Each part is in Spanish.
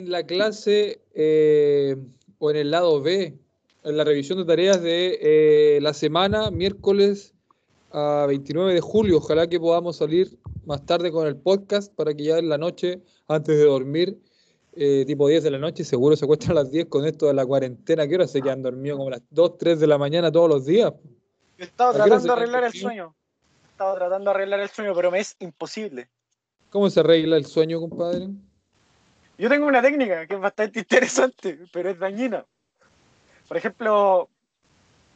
la clase eh, o en el lado B, en la revisión de tareas de eh, la semana, miércoles a 29 de julio. Ojalá que podamos salir más tarde con el podcast para que ya en la noche, antes de dormir, eh, tipo 10 de la noche, seguro se acuestan a las 10 con esto de la cuarentena. ¿Qué hora se quedan dormidos? Como las 2, 3 de la mañana todos los días. Yo estaba tratando de arreglar el sueño. Estaba tratando de arreglar el sueño, pero me es imposible. ¿Cómo se arregla el sueño, compadre? Yo tengo una técnica que es bastante interesante, pero es dañina. Por ejemplo,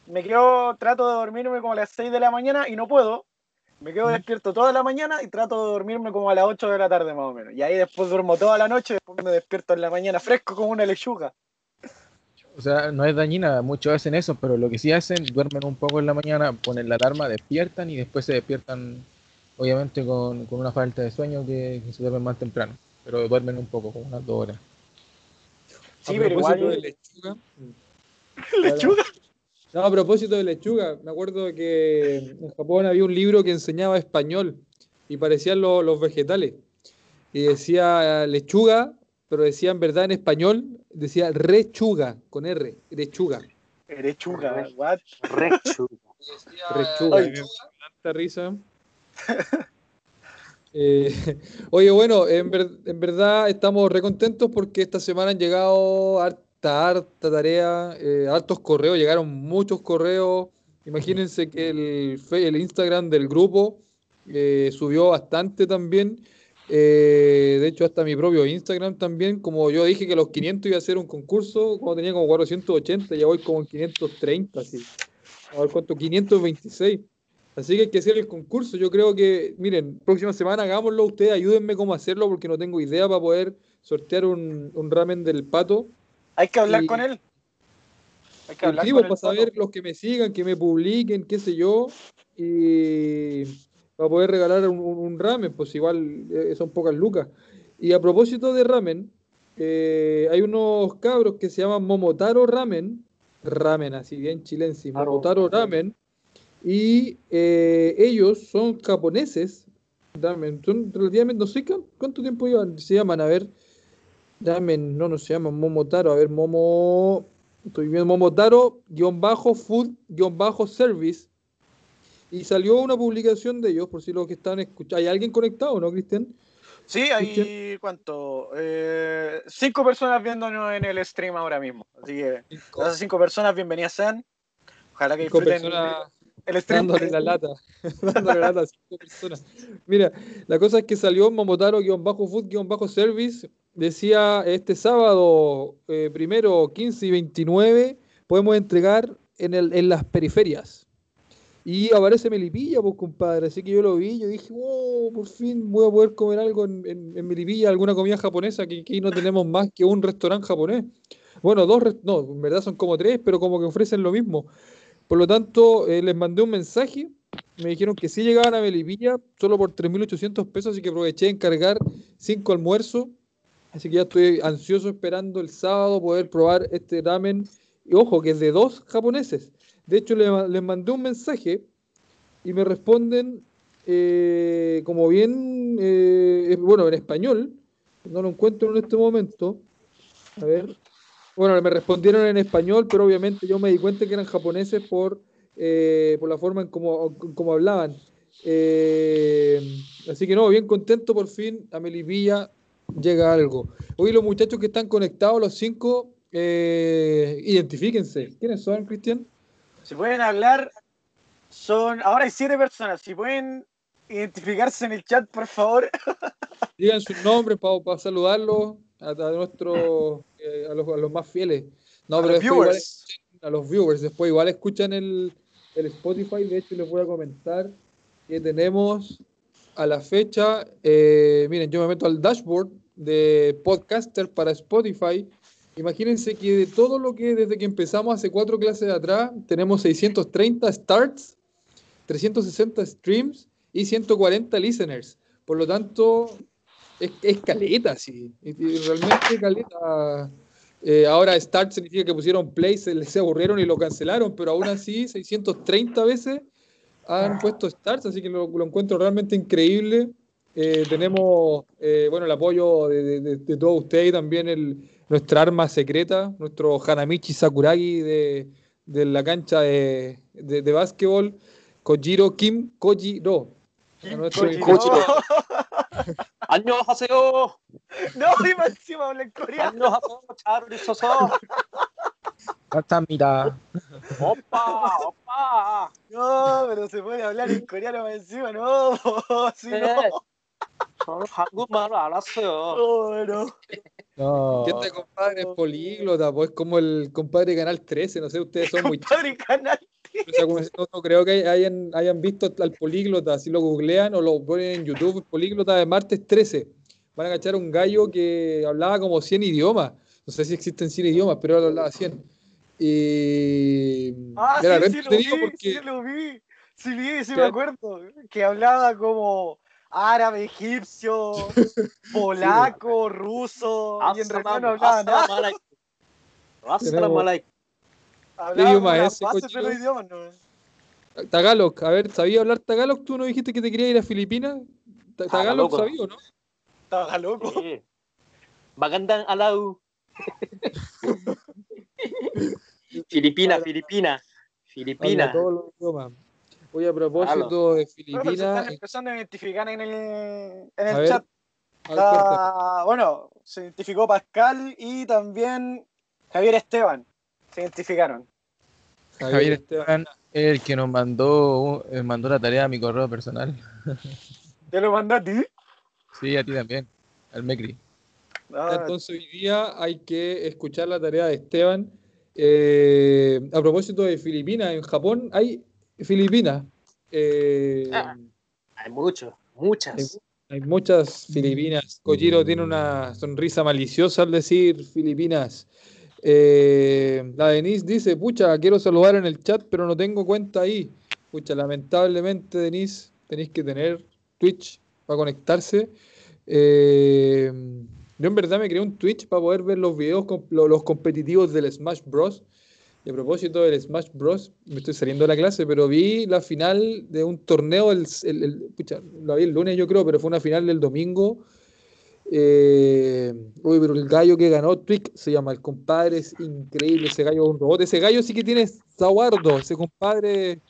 me quedo, trato de dormirme como a las 6 de la mañana y no puedo. Me quedo despierto toda la mañana y trato de dormirme como a las 8 de la tarde más o menos. Y ahí después duermo toda la noche y después me despierto en la mañana fresco como una lechuga. O sea, no es dañina, muchos hacen eso, pero lo que sí hacen, duermen un poco en la mañana, ponen la alarma, despiertan y después se despiertan, obviamente con, con una falta de sueño que, que se duermen más temprano, pero duermen un poco, como unas dos horas. Sí, a pero propósito igual. de lechuga. ¿Lechuga? No, a propósito de lechuga, me acuerdo que en Japón había un libro que enseñaba español y parecían lo- los vegetales. Y decía lechuga, pero decía en verdad en español, decía rechuga, con R, rechuga. Lechuga, what? Rechu. Rechuga. Ay, y me dio tanta risa. Eh, oye, bueno, en, ver- en verdad estamos recontentos porque esta semana han llegado harta, harta tarea, eh, hartos correos, llegaron muchos correos. Imagínense que el, Instagram del grupo eh, subió bastante también. Eh, de hecho, hasta mi propio Instagram también, como yo dije que los 500 iba a ser un concurso, como tenía como 480, ya voy como en 530, así. A ver cuánto, 526. Así que hay que hacer el concurso. Yo creo que, miren, próxima semana hagámoslo. Ustedes ayúdenme cómo hacerlo porque no tengo idea para poder sortear un, un ramen del pato. Hay que hablar Y- con él. Hay que hablar con pues, para saber los que me sigan, que me publiquen, qué sé yo. Y para poder regalar un, ramen, pues igual eh, son pocas lucas. Y a propósito de ramen, eh, hay unos cabros que se llaman Momotaro Ramen. Ramen, así bien chilense. Momotaro Ramen. Y eh, ellos son japoneses. Ramen. Son relativamente, no sé cuán- cuánto tiempo llevan, se llaman, a ver. Ramen, no, no se llaman Momotaro. A ver, Momo. Estoy viendo Momotaro, guion bajo, food, guion bajo, service. Y salió una publicación de ellos, por si los que están escuchando. ¿Hay alguien conectado, no, Cristian? Sí, hay cuánto? Eh, cinco personas viéndonos en el stream ahora mismo. Así que esas cinco personas, bienvenidas sean. Ojalá que Cinco disfruten personas el dándole la lata. dándole la lata a cinco personas. Mira, la cosa es que salió Momotaro-Food-Service. Decía este sábado, eh, primero 15 y 29, podemos entregar en, el, en las periferias. Y aparece Melipilla, pues compadre. Así que yo lo vi, yo dije, oh, por fin voy a poder comer algo en, en- en Melipilla, alguna comida japonesa, que aquí no tenemos más que un restaurante japonés. Bueno, dos, no, en verdad son como tres, pero como que ofrecen lo mismo. Por lo tanto, eh, les mandé un mensaje, me dijeron que sí llegaban a Melipilla, solo por 3.800 pesos, así que aproveché de encargar cinco almuerzos. Así que ya estoy ansioso esperando el sábado poder probar este ramen. Y ojo, que es de dos japoneses. De hecho, le ma- les mandé un mensaje y me responden eh, como bien, eh, bueno, en español. No lo encuentro en este momento. A ver. Bueno, me respondieron en español, pero obviamente yo me di cuenta que eran japoneses por, eh, por la forma en cómo, en cómo hablaban. Eh, así que no, bien contento por fin. A Melipilla llega algo. Hoy los muchachos que están conectados, los cinco, eh, identifíquense. ¿Quiénes son, Cristian? Si pueden hablar, son. Ahora hay siete personas. Si pueden identificarse en el chat, por favor. Digan sus nombres para saludarlos a, a nuestros, eh, a, los, a los más fieles. No, a pero los después igual viewers. a los viewers. Después igual escuchan el, el Spotify. De hecho, les voy a comentar que tenemos a la fecha. eh, miren, yo me meto al dashboard de podcaster para Spotify. Imagínense que de todo lo que desde que empezamos hace cuatro clases atrás, tenemos 630 starts, 360 streams y 140 listeners. Por lo tanto, es, es caleta, sí. Realmente caleta. Eh, ahora start significa que pusieron play, se les aburrieron y lo cancelaron, pero aún así 630 veces han puesto starts, así que lo, lo encuentro realmente increíble. Eh, tenemos eh, bueno, el apoyo de, de, todos ustedes y también el, nuestra arma secreta, nuestro Hanamichi Sakuragi de, de la cancha de, de, básquetbol, Kojiro Kim Kojiro. A nuestro- Kojiro. 안녕하세요. No, y más encima habla en coreano. 안녕하세요. 잘 있어서. 감사합니다. 오빠, 오빠. No, pero se puede hablar en coreano más encima, no. Si 네. no. 저는 한국말을 알았어요. Oh, no. No. ¿Qué onda, compadre? Es políglota, pues como el compadre de Canal 13, no sé, ustedes son muy Padre canal. o sea, como- no, no creo que hayan, hayan visto al políglota, si lo googlean o lo ponen en YouTube, políglota de martes 13. Van a cachar un gallo que hablaba como 100 idiomas. No sé si existen 100 idiomas, pero él hablaba 100. Y Ah, sí, sí lo vi, porque sí lo vi. Sí, vi, sí me acuerdo. Que hablaba como árabe, egipcio, polaco, ruso. Y en realidad no hablaba nada. 아 idioma ese, de idiomas, ¿no? Tagalog, a ver, ¿sabía hablar Tagalog? ¿Tú no dijiste que te querías ir a Filipinas? Ta- Tagalog, Tagalog. sabía o no? Estaba loco. 예. Magandang alaw. Filipina, Filipina. Filipina. Oye, a propósito de pero se Filipinas, están empezando a identificar en el, en el ver, chat. a ver, cuéntame. Está- bueno, se identificó Pascal y también Javier Esteban. Se identificaron. Javier Esteban. Esteban, el que nos mandó, eh, mandó la tarea a mi correo personal. ¿Te lo mandó a ti? Sí, a ti también, al Mecri. Ah, Entonces hoy día hay que escuchar la tarea de Esteban. Eh, a propósito de Filipinas, en Japón hay Filipinas. Eh, Ah. Hay muchos, muchas. hay muchas Filipinas. Kojiro tiene una sonrisa maliciosa al decir Filipinas. Eh, la Denise dice, pucha, quiero saludar en el chat, pero no tengo cuenta ahí. Pucha, lamentablemente, Denise, tenéis que tener Twitch para conectarse. Eh, yo en verdad me creé un Twitch para poder ver los videos, lo- los competitivos del Smash Bros. Y a propósito del Smash Bros, me estoy saliendo de la clase, pero vi la final de un torneo, el, el- pucha, la vi el lunes yo creo, pero fue una final del domingo. Eh, uy, pero el gallo que ganó, Twig se llama, el compadre es increíble, ese gallo es un robot. Ese gallo sí que tiene zaguardo, ese compadre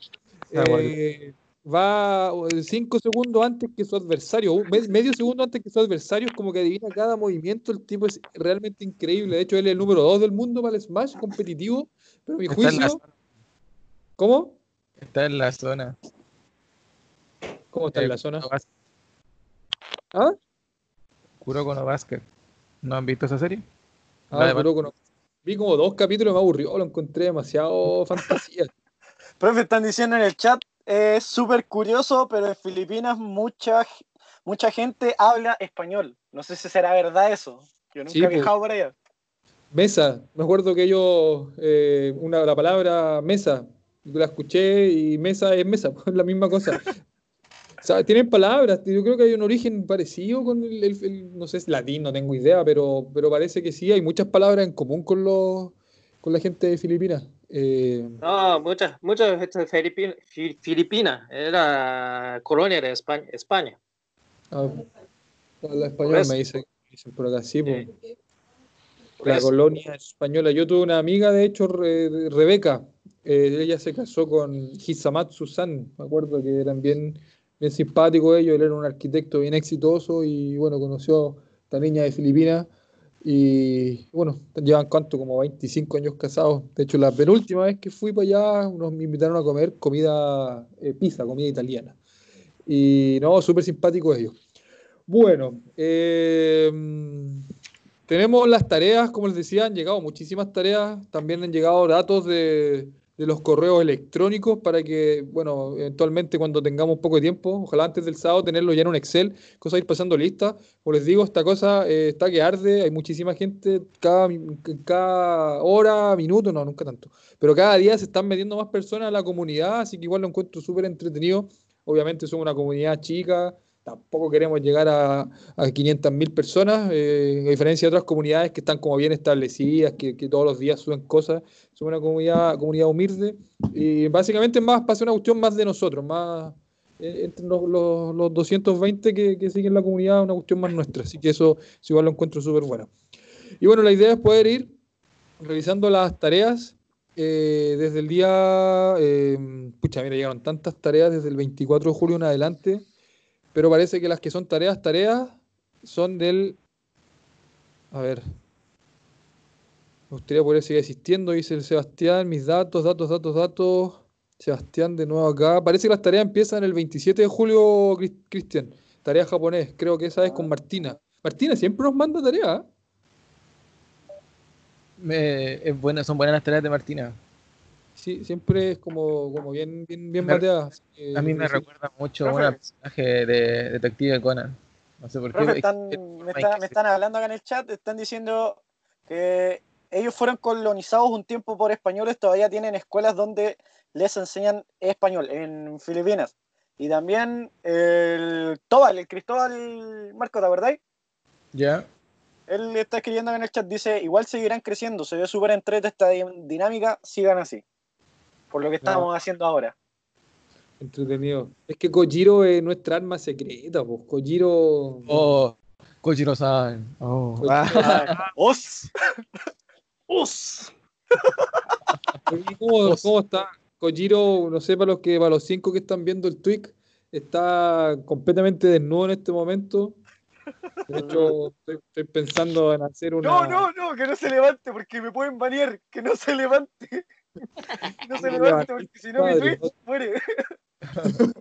eh, va 5 segundos antes que su adversario, medio segundo antes que su adversario, es como que adivina cada movimiento, el tipo es realmente increíble. De hecho, él es el número 2 del mundo para el Smash competitivo, pero mi juicio, ¿cómo? Está en la zona. ¿Cómo está en Eh, la zona? ¿Ah? Kuroko no Basket. ¿No han visto esa serie? Ah, La de Kuroko no. Vi como dos capítulos y me aburrió, lo encontré demasiado fantasía. Profe, están diciendo en el chat, es súper curioso, pero en Filipinas mucha, mucha gente habla español. No sé si será verdad eso. Yo nunca Sí, he po. viajado por allá. Mesa, me acuerdo que yo, eh, una, la palabra mesa, la escuché y mesa es mesa, es la misma cosa. Sea, tienen palabras, yo creo que hay un origen parecido con el, el- el- no sé, es latín, no tengo idea, pero, pero parece que sí, hay muchas palabras en común con los, con la gente de Filipinas. Eh, No, muchas, muchas gente Filipina, Fi- Filipina. Era colonia de España. España. ah, la española me dice, dicen por acá, sí, pues. Eh, por La eso. colonia española. Yo tuve una amiga, de hecho, Re- Rebeca. eh, ella se casó con Hisamatsu-san. Me acuerdo que eran bien, bien simpáticos ellos. Él era un arquitecto bien exitoso y, bueno, conoció a esta niña de Filipinas. Y, bueno, llevan cuánto, como 25 años casados. De hecho, la penúltima vez que fui para allá, nos me invitaron a comer comida, eh, pizza, comida italiana. Y, no, súper simpáticos ellos. Bueno, eh, tenemos las tareas, como les decía, han llegado muchísimas tareas, también han llegado datos de, de los correos electrónicos para que, bueno, eventualmente cuando tengamos poco tiempo, ojalá antes del sábado tenerlo ya en un Excel, cosa ir pasando lista. Como les digo, esta cosa eh, está que arde, hay muchísima gente, cada, cada hora, minuto, no, nunca tanto, pero cada día se están metiendo más personas a la comunidad, así que igual lo encuentro súper entretenido. Obviamente somos una comunidad chica, tampoco queremos llegar a, a 500.000 personas, eh, a diferencia de otras comunidades que están como bien establecidas, que, que todos los días suben cosas. Somos una comunidad, comunidad humilde y básicamente más ser una cuestión más de nosotros, más, eh, entre los, los- los 220 que, que siguen la comunidad, una cuestión más nuestra. Así que eso, eso igual lo encuentro súper bueno. Y bueno, la idea es poder ir revisando las tareas eh, desde el día. eh, pucha, mira, llegaron tantas tareas desde el 24 de julio en adelante, pero parece que las que son tareas, tareas, son del. A ver. Me gustaría poder seguir existiendo, dice el Sebastián. Mis datos, datos, datos, datos. Sebastián, de nuevo acá. Parece que las tareas empiezan el 27 de julio, Cris- Cristian. Tarea japonés. Creo que esa es con Martina. Martina siempre nos manda tareas. Me- es buena, son buenas las tareas de Martina. Sí, siempre es como, como bien, bien, bien bateada. A mí me recuerda mucho a un personaje de Detective Conan. No sé por qué. Están- me, está- me están hablando acá en el chat, están diciendo que ellos fueron colonizados un tiempo por españoles, todavía tienen escuelas donde les enseñan español en Filipinas. Y también el Tobal, el Cristóbal Marco, ¿te verdad? Ya. Él está escribiendo acá en el chat, dice, igual seguirán creciendo, se ve súper entrete esta di- dinámica, sigan así. Por lo que estamos haciendo ahora. Entretenido. Es que Kojiro es nuestra arma secreta, pues. Kojiro. Oh, Kojiro-san. Oh. Kojiro- Ah, ¡Os! ¿Y ¿Cómo, cómo está? Kojiro, no sé, para los que, para los cinco que están viendo el tweet, está completamente desnudo en este momento. De hecho, estoy, estoy pensando en hacer una. No, no, no, que no se levante porque me pueden banear, que no se levante. No se No levante porque si no mi tweet muere.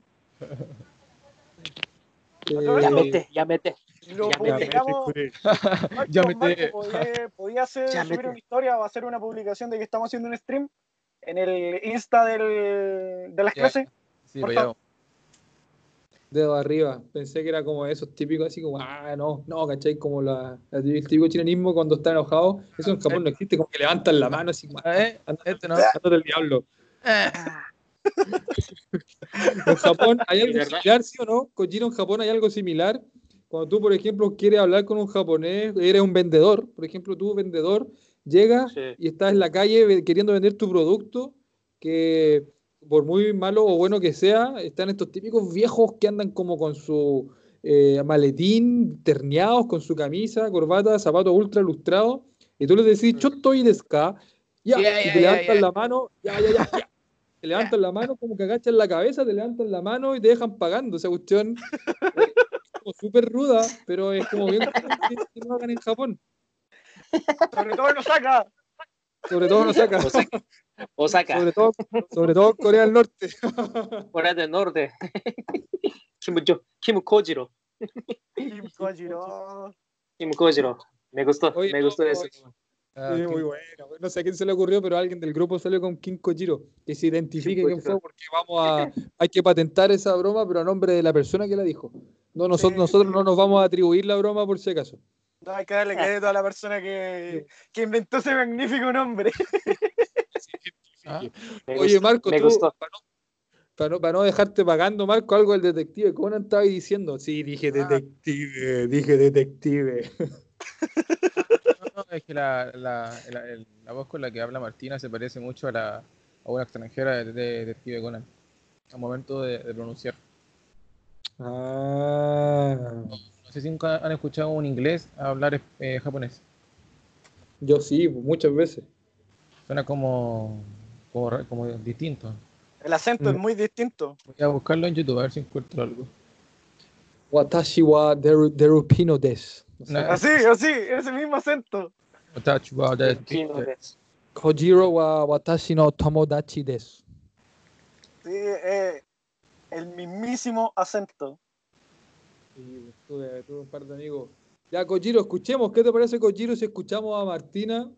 Ya mete, ya mete. Lo Ya me publicamos. Marco, Ya me Marco, te- podía, podía hacer, Ya subir mete. una historia o hacer una publicación de que estamos haciendo un stream en el Insta del, de las Ya. clases. sí, Por favor. ya. Dedo arriba. Pensé que era como esos típicos, así como, ah, no, no, ¿cachai? Como la, el típico chinanismo cuando está enojado. Eso en Japón no existe, como que levantan la mano así como, ah, Eh, este no. ándate del diablo. En Japón hay algo similar, ¿sí o no? Kojiro, en Japón hay algo similar. Cuando tú, por ejemplo, quieres hablar con un japonés, eres un vendedor, por ejemplo, tú, vendedor, llegas Sí. y estás en la calle queriendo vender tu producto, que por muy malo o bueno que sea, están estos típicos viejos que andan como con su eh, maletín, terneados, con su camisa, corbata, zapatos ultra lustrados, y tú les decís, yo estoy de ska, ya, y te ya, levantan la mano, ya, ya, ya, ya. Te levantan la mano, como que agachan la cabeza, te levantan la mano y te dejan pagando. Esa cuestión es como súper ruda, pero es como bien que, que lo hagan en Japón. Sobre todo nos saca. Sobre todo en Osaka. Osaka. Osaka, Sobre todo, sobre todo Corea del Norte. Corea del Norte. Kim, Jo- Kim Kojiro. Kim Kojiro. Kim Kojiro. Me gustó, Oye, me no, gustó eso. Ah, Sí, muy bueno. No sé a quién se le ocurrió, pero alguien del grupo salió con Kim Kojiro. Que se identifique quién fue, porque vamos a. Hay que patentar esa broma, pero a nombre de la persona que la dijo. No, nosotros, Sí. nosotros no nos vamos a atribuir la broma por si acaso. No, hay que darle crédito a la persona que, que inventó ese magnífico nombre. Ah, Oye, Marco, me tú, gustó. para no, para no- para no dejarte pagando, Marco, algo del detective Conan estaba diciendo. Sí, dije Ah. detective, dije detective. No, no, es que la, la, la- el- la voz con la que habla Martina se parece mucho a, la, a una extranjera de, de Detective Conan. Al momento de, de pronunciar. Ah, No sé si nunca han escuchado un inglés hablar eh, japonés. yo sí, muchas veces. Suena como, como, como distinto. El acento es Mm. muy distinto. Voy a buscarlo en YouTube a ver si encuentro algo. Watashi wa deru, derupino des. No sé. Nah. Así, así, ese mismo acento. Otachi wa de- Kim Kojiro. Kojiro wa watashi no tomodachi des. Sí, eh, el mismísimo acento. Sí, tuve, tuve un par de amigos. Ya, Kojiro, escuchemos. ¿Qué te parece, Kojiro, si escuchamos a Martina?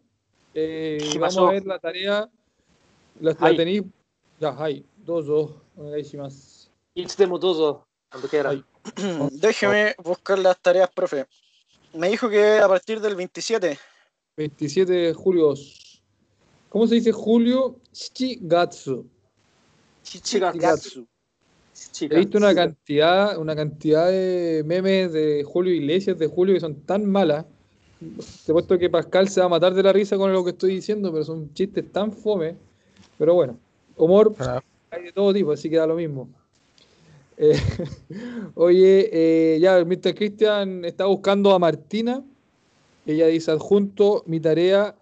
Eh, ¿Qué vamos pasó? a ver la tarea. La, la tenéis. Ya, hay. Dos, dos. Dozo, cuando quiera. Déjeme buscar las tareas, profe. Me dijo que a partir del 27. 27 de julio. ¿Cómo se dice julio? Shichigatsu. Chichigatsu. He visto una cantidad, una cantidad de memes de Julio Iglesias de Julio que son tan malas. Te he puesto que Pascal se va a matar de la risa con lo que estoy diciendo, pero son chistes tan fome. Pero bueno, humor Ah, hay de todo tipo, así que da lo mismo. Eh, oye, eh, ya, Mr. Christian está buscando a Martina. Ella dice adjunto mi tarea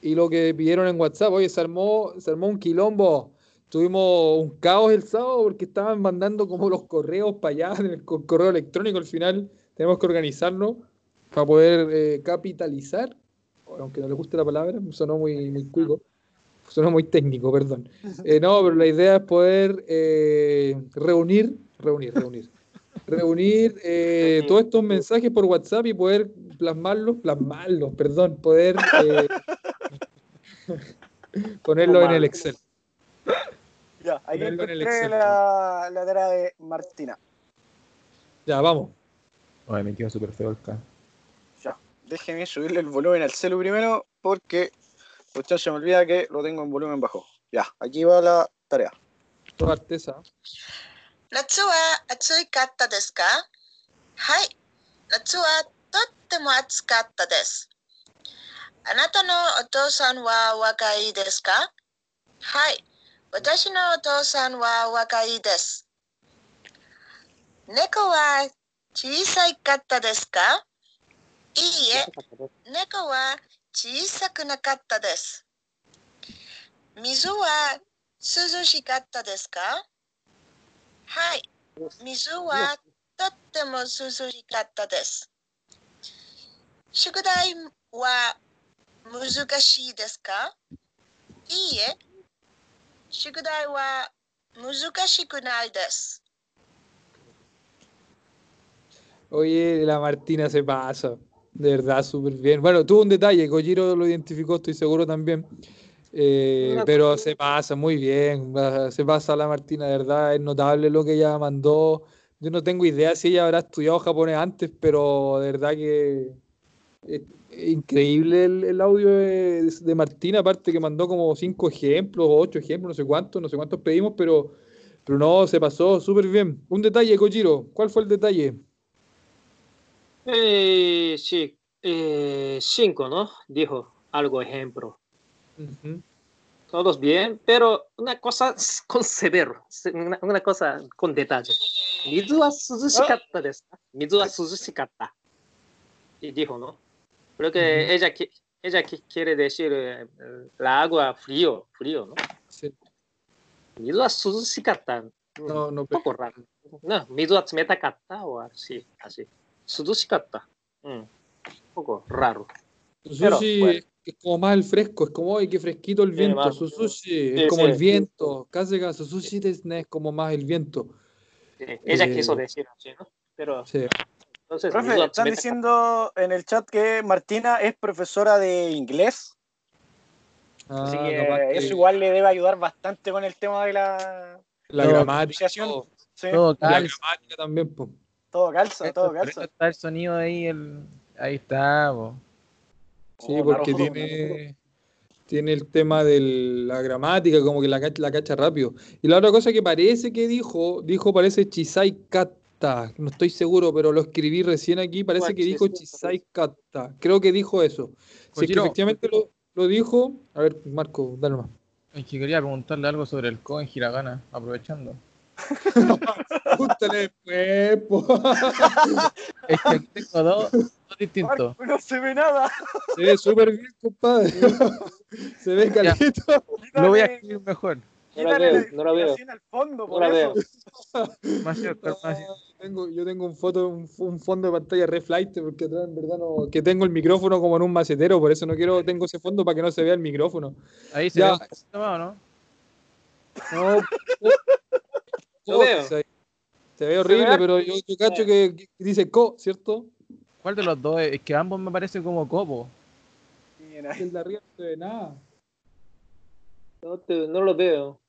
y lo que pidieron en WhatsApp. Oye, se armó, se armó un quilombo. Tuvimos un caos el sábado porque estaban mandando como los correos para allá, en el co- correo electrónico. Al final tenemos que organizarnos para poder eh, capitalizar. Aunque no le guste la palabra, sonó muy, muy cuico. Sonó muy técnico, perdón. Eh, no, pero la idea es poder eh, reunir, reunir, reunir. Reunir eh, todos estos mensajes por WhatsApp y poder plasmarlos, plasmarlos, perdón, poder eh, ponerlo en el Excel. Ya, ahí Ponerlo en el encontré Excel. la, la tarea de Martina. Ya, vamos. Oye, me quedó súper feo el K déjeme subirle el volumen al celu primero porque usted se me olvida que lo tengo en volumen bajo. Ya, aquí va la tarea. Artesa. Natsu atsui katta desu ka? Hai. Natsu tottemo atsu katta desu. Anata no otousan wa wakai desu ka? Hai. Watashi no otousan wa wakai desu. Neko wa katta desu? いい。え、猫は小さくなかったです。水は涼しかったですか？はい。水はとっても涼しかったです。宿題は難しいですか？いいえ。宿題は難しくないです。Oye, la Martina se pasa. De verdad, súper bien. Bueno, tuvo un detalle, Kojiro lo identificó, estoy seguro también. Eh, pero se pasa muy bien. Se pasa la Martina, de verdad, es notable lo que ella mandó. Yo no tengo idea si ella habrá estudiado japonés antes, pero de verdad que es increíble el, el audio de, de Martina, aparte que mandó como cinco ejemplos, ocho ejemplos, no sé cuántos, no sé cuántos pedimos, pero, pero no, se pasó súper bien. Un detalle, Kojiro, ¿cuál fue el detalle? Eh, sí, eh, cinco, ¿no? Dijo algo ejemplo. Uh -huh. Todos bien, pero una cosa con severo, una, una cosa con detalle. Mizu wa suzushikatta desu. Mizu suzushikatta. Y dijo, ¿no? Creo que uh -huh. ella, ella quiere decir eh, la agua frío, frío, ¿no? Sí. Mizu wa suzushikatta. No, no. Un poco raro. No, Mizu tsumetakatta o así, así. 涼しかった。うん。un poco raro. Su Pero, sushi bueno. es, es como más el fresco, es como, ¡ay, qué fresquito el Sí, viento! más- Su sushi es sí, como sí. el viento. Kazega, su sushi desu ne, es como más el viento. Sí, ella Eh, quiso decir así, ¿no? Pero Sí. entonces, Profe, 水はestán冷たかった diciendo en el chat que Martina es profesora de inglés. Ah, Así que capaz que eso igual le debe ayudar bastante con el tema de la. la No, gramática, pronunciación. todo. Sí, Todo La calza. gramática también, po. todo calza, todo Por eso calza. está el sonido ahí, el... ahí está. Sí, Oh, porque tiene, tiene el tema de la gramática, como que la, cacha- la cacha rápido. Y la otra cosa que parece que dijo, dijo parece Chisai Kata, no estoy seguro, pero lo escribí recién aquí, parece que dijo sí, Chisai Kata, creo que dijo eso. Si es que Kojiro. efectivamente lo, lo dijo, a ver, Marco, dale más. Es que quería preguntarle algo sobre el Ko en Hiragana, aprovechando. Pregúntale después, po. Es que aquí tengo dos, dos distintos. Marco, no se ve nada. Se ve súper bien, compadre. Se ve calito. Lo voy a escribir mejor. No la veo, no la veo. discriminación al fondo, No la veo. Más cerca, más. Tengo, yo tengo un foto, un, un fondo de pantalla re flight porque atrás en verdad no, que tengo el micrófono como en un macetero, por eso no quiero, tengo ese fondo para que no se vea el micrófono. Ahí se Ya. ve un poquito más, ¿o ¿no? No, Lo veo. Se, se ve horrible, ve? pero yo, yo cacho que, que dice co, ¿cierto? ¿Cuál de los dos? es? Que ambos me parecen como copo. Ahí. El de arriba no se ve nada. No, te- no lo veo.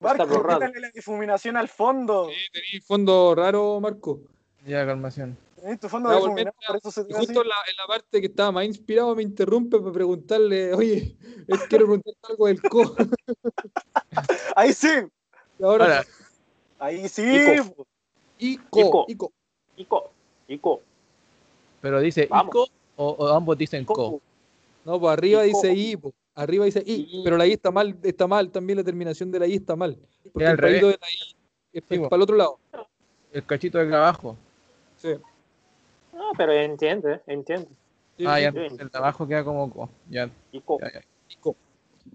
Marco, quítale la difuminación al fondo. Sí, tenéis fondo raro, Marco. Ya, calmación. Tenés tu fondo Ya, difuminado, por eso se te justo en la, en la parte que estaba más inspirado me interrumpe para preguntarle, oye, es que quiero preguntarte algo del co. Ahí sí. Ahora, Ahí sí. Ico. Ico, Ico. Ico. Ico, Ico. pero dice Vamos. Ico o, o ambos dicen Ko. Ico. No, pues arriba Ico. dice I, po. arriba dice I, pero la I está mal, está mal, también la terminación de la I está mal. Porque el revés. de la I, es Sí, para po. el otro lado. El cachito de acá abajo. Sí. Ah, pero entiende, entiende. Sí, Ah, sí, ya, el de abajo queda como co. Ya, Ico. ya, ya.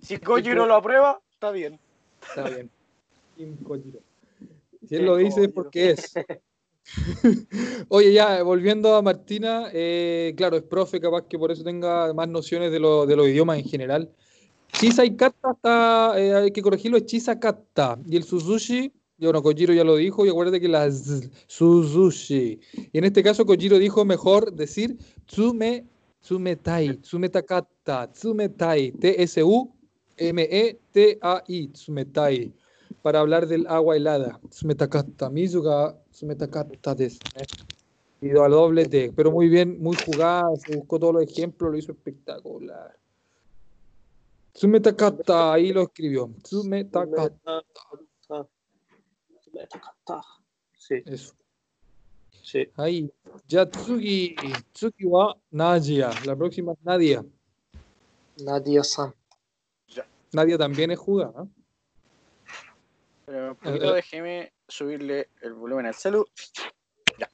Si Kojiro lo aprueba, está bien. Está bien. Team Kojiro. Si él lo dice es porque es. Oye, ya, volviendo a Martina, eh, claro, es profe, capaz que por eso tenga más nociones de, lo- de los idiomas en general. Chisa y kata está, eh, hay que corregirlo, es chisa kata. Y el suzushi, yo no, Kojiro ya lo dijo, y acuérdate que la z- suzushi. Y en este caso, Kojiro dijo mejor decir tsume, tsumetai, tsumetakata, tsumetai, T-S-U-M-E-T-A-I, tsumetai para hablar del agua helada. Tsumetakata, Mizuga, Tsumetakata desu. Y a doble T, pero muy bien, muy jugada, se buscó todos los ejemplos, lo hizo espectacular. Tsumetakata, ahí lo escribió. Tsumetakata, Sí, eso. sí. Ahí. Yatsugi, Tsuki wa Nadia. La próxima es Nadia. Nadia-san. Nadia también es jugada. ¿no? Pero primero déjeme subirle el volumen al celu. Ya.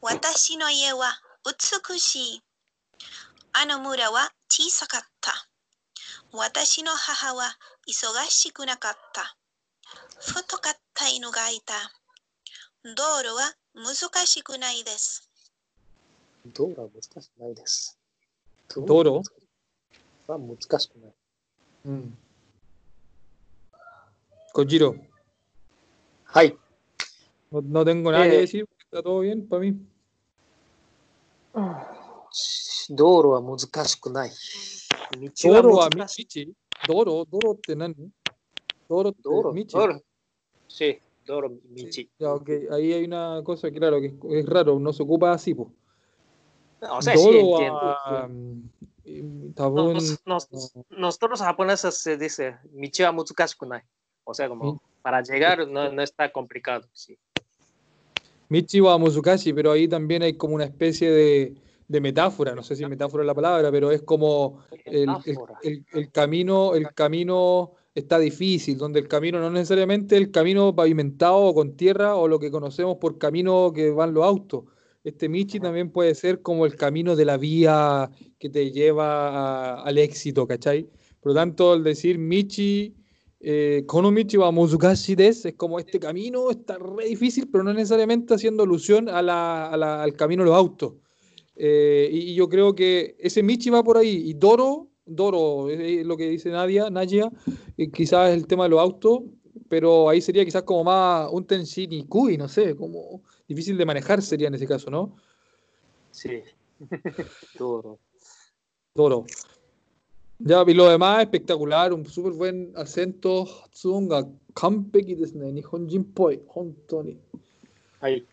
Watashi no ie wa utsukushii. Ano mura wa chisakatta. Watashi no haha wa isogashiku nakatta. Futo katta inu ga ita. 道路は難しくないです。道路は難しくないです。道路は難しくない。うん。Kojiro. Hi. No, no tengo nada eh, que decir, está todo bien para mí. Doro wa muzukashkunai. Doro wa michi. Doro, doro te nani? Doro, eh, doro michi. Doro. Sí, doro michi. Sí, ya, okay. Ahí hay una cosa, claro, que es, raro, no se ocupa así, pues. No, o sea, sí entiendo. A, nos, nos, nosotros japoneses se dice, michi wa. O sea, como para llegar no, no está complicado. Sí. Michi wa Musukashi, pero ahí también hay como una especie de, de metáfora, no sé si metáfora es la palabra, pero es como el, el- el- el camino, el camino está difícil, donde el camino no necesariamente el camino pavimentado con tierra o lo que conocemos por camino que van los autos. Este Michi también puede ser como el camino de la vía que te lleva a- al éxito, ¿cachai? Por lo tanto, al decir Michi, eh, Kono Michi wa Musukashi desu, es como este camino está re difícil, pero no necesariamente haciendo alusión a la- a la- al camino de los autos. Eh, y, y yo creo que ese Michi va por ahí. Y Doro, Doro, es lo que dice Nadia, Nadia, eh, quizás es el tema de los autos, pero ahí sería quizás como más un Tenshin y Kui, no sé, como difícil de manejar sería en ese caso, ¿no? Sí. 道路。Doro. Ya, y lo demás espectacular, un súper buen acento, Tsunga, Kampeki Desneni, Honjin Poi, Hontoni. Ahí.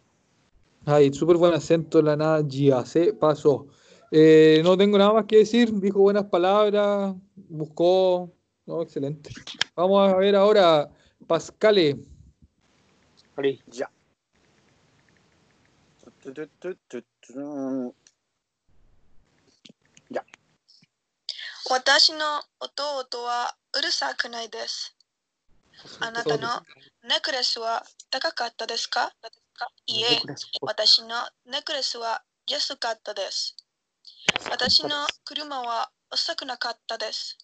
Ahí, súper buen acento, la nada, se pasó. Eh, no tengo nada más que decir, dijo buenas palabras, buscó, no, excelente. Vamos a ver ahora, Pascale. Ahí, ya. 私の弟はうるさくないです。あなたのネックレスは高かったですか？いえ、私のネックレスは安かったです。私の車は遅くなかったです。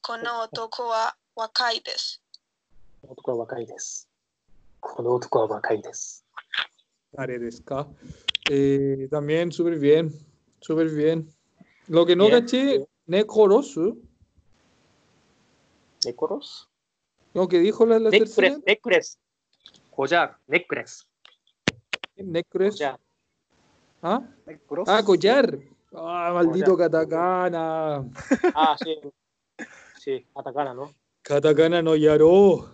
この男は若いです。男は若いです。この男は若いです。Aredesca. Eh, también súper bien, súper bien. Lo que no Bien, caché, bien. Necorosu. ¿Necoros? No, que dijo la, la necres, tercera. Necres. Collar, necres. Necres. Collar. ¿Ah? Necros. Ah, collar. Ah, maldito collar. katakana. Ah, sí. Sí, katakana, ¿no? Katakana no yaró.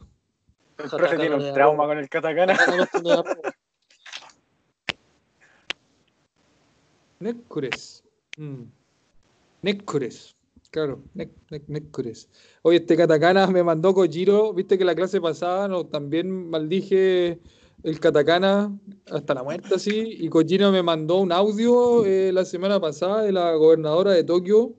Profe tiene un trauma con el katakana. Necres. Mm. Necres. Claro, necres. Oye, este katakana me mandó Kojiro. Viste que la clase pasada no, también maldije el katakana hasta la muerte, así. Y Kojiro me mandó un audio eh, la semana pasada de la gobernadora de Tokio.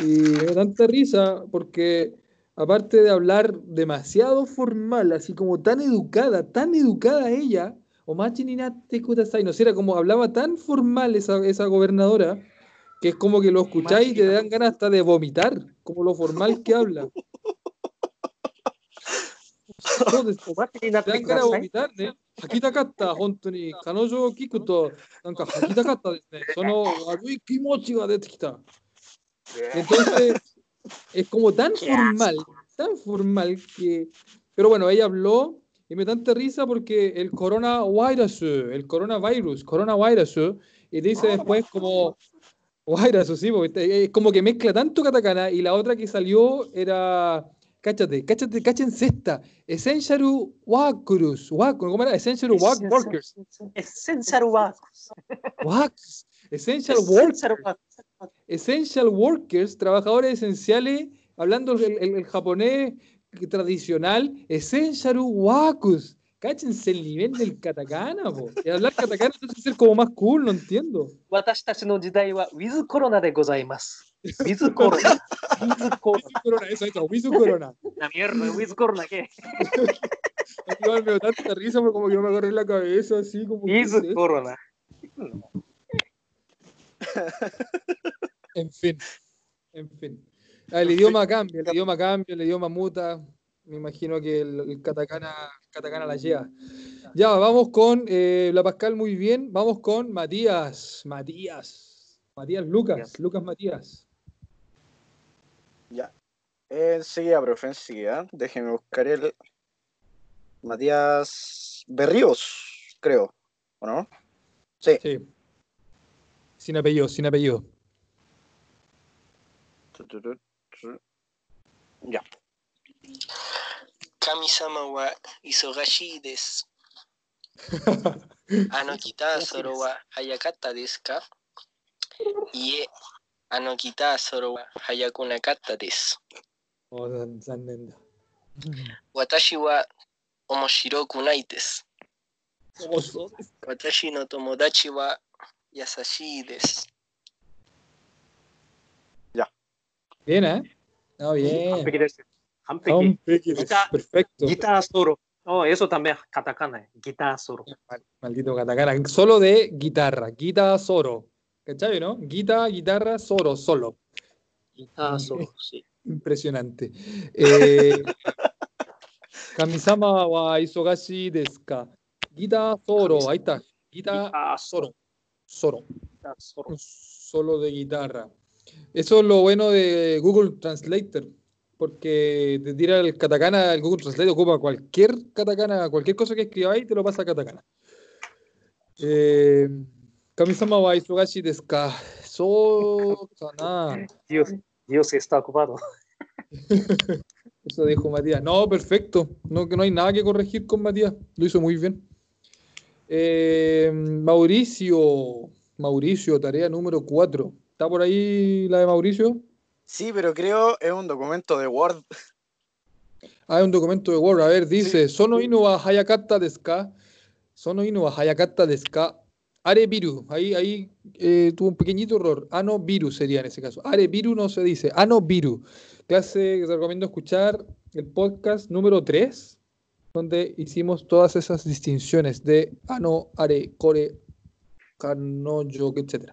Y me dio tanta risa porque aparte de hablar demasiado formal, así como tan educada, tan educada ella, o Kudasai, no sé, era como hablaba tan formal esa, esa gobernadora, que es como que lo escucháis y te dan ganas hasta de vomitar, como lo formal que habla. そうです。お待ちになっててください。だからvomitar ね。吐きたかった、本当に。彼女を聞くと、なんか吐きたかったですね。その悪い気持ちが出てきた。Entonces, es como tan formal, tan formal que. Pero bueno, ella habló y me da tanta risa porque el coronavirus, el coronavirus, coronavirus, y dice después como. Virus, sí, porque es como que mezcla tanto katakana y la otra que salió era. Cáchate, cáchate, cáchense esta. Essential Workers. ¿Cómo era? Essential work Workers. Essential Workers. Essential Workers. Essential Workers. Trabajadores esenciales, hablando el, el- el japonés tradicional, Essential Workers. Cáchense el nivel del katakana, po. Y hablar katakana entonces ser como más cool, no entiendo. Watashitachi no jidai wa with corona de gozaimasu. With corona. with corona. With corona, eso, eso, with corona. La mierda, with corona, ¿qué? Igual me dio tanta risa, pero como que no me agarré la cabeza, así como... With corona. en fin, en fin. Ah, el idioma cambia, el idioma cambia, el idioma muta. Me imagino que el, el katakana, katakana la lleva. Ya, vamos con eh, la Pascal muy bien. Vamos con Matías. Matías. Matías Lucas. Lucas Matías. Ya. Enseguida, profe, enseguida. Déjeme buscar el. Matías Berríos, creo. ¿O no? Sí. Sí. Sin apellido, sin apellido. Ya. 神様は忙しいです。あのギターソロは早かったですか？いえ、あのギターソロは早くなかったです。Oh, 残念だ。私は面白くないです。Oh, 私の友達は優しいです。Bien, ¿eh? Ah, 完 bien. 璧です。完璧です。ギター、ギターソロ。Oh, eso también katakana, guitarra solo. Maldito katakana, solo de guitarra, guitarra solo. ¿Cachai, no? Guitarra, guitarra, solo, solo. Guitarra solo, sí. Impresionante. Eh, Kamisama wa isogashi desu ka. Guitarra solo, ahí está. Guitarra solo. Solo. Solo de guitarra. Eso es lo bueno de Google Translator. Porque te tira el katakana, el Google Translate ocupa cualquier katakana, cualquier cosa que escribáis, te lo pasa a katakana. Eh, Kamisama wa isogashi desu ka? So. Dios, Dios está ocupado. Eso dijo Matías. No, perfecto. No, que no hay nada que corregir con Matías. Lo hizo muy bien. Eh, Mauricio. Mauricio, tarea número 4. ¿Está por ahí la de Mauricio? Sí, pero creo es un documento de Word. Ah, es un documento de Word. A ver, dice: Sono inu wa hayakatta desu ka? Sono inu wa hayakatta desu ka? Are biru. Ahí, ahí eh, tuvo un pequeñito error. Ano biru sería en ese caso. Are biru no se dice. Ano biru. Clase que te recomiendo escuchar el podcast número 3, donde hicimos todas esas distinciones de ano, are, core, kanoyo, etc.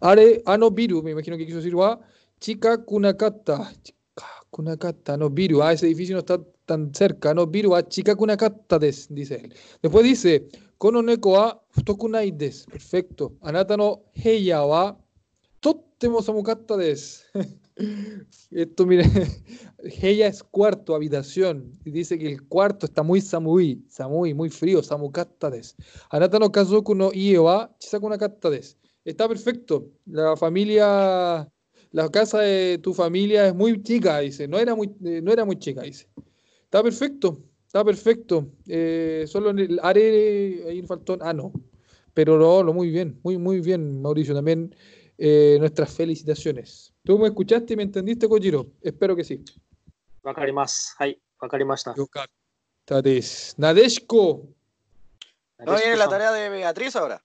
Are, ano biru, me imagino que quiso decir wa, chica kunakata. Chica kunakata, no biru. Ah, ese edificio no está tan cerca. No biru wa chica kunakata des, dice él. Después dice, kono neko wa futokunai des. Perfecto. Anata no heya wa tottemo samukatta des. Esto, mire, Heya es cuarto, habitación. Y dice que el cuarto está muy samui, samui, muy frío, samukatta des. Anata no kazoku no ie wa chisaku nakatta des. Está perfecto. La familia, la casa de tu familia es muy chica, dice, no era muy, eh, no era muy chica, dice. Está perfecto, está perfecto. Eh, solo en el haré, ahí faltó, ah, no. Pero no, lo muy bien, muy, muy bien, Mauricio, también eh, nuestras felicitaciones. Tú me escuchaste y me entendiste, Kojiro, espero que sí. Nadeshko. ¿No viene la tarea de Beatriz ahora?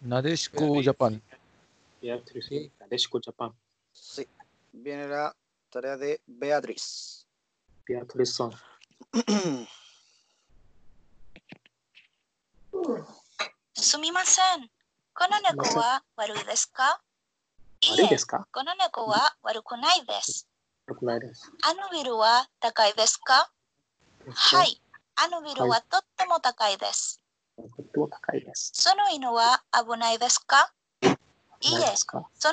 Nadeshko Japan. Beatriz, sí. Nadeshko Japan. Sí. Viene la tarea de Beatriz. Beatriz son. すみません。この猫は悪いですか？いえ悪いで、すか？この猫は悪くないです。悪くないです。あのビルは高いですか？はい。あのビルはとっても高いです。とっても高いです。その犬は危ないですか？iyiazko so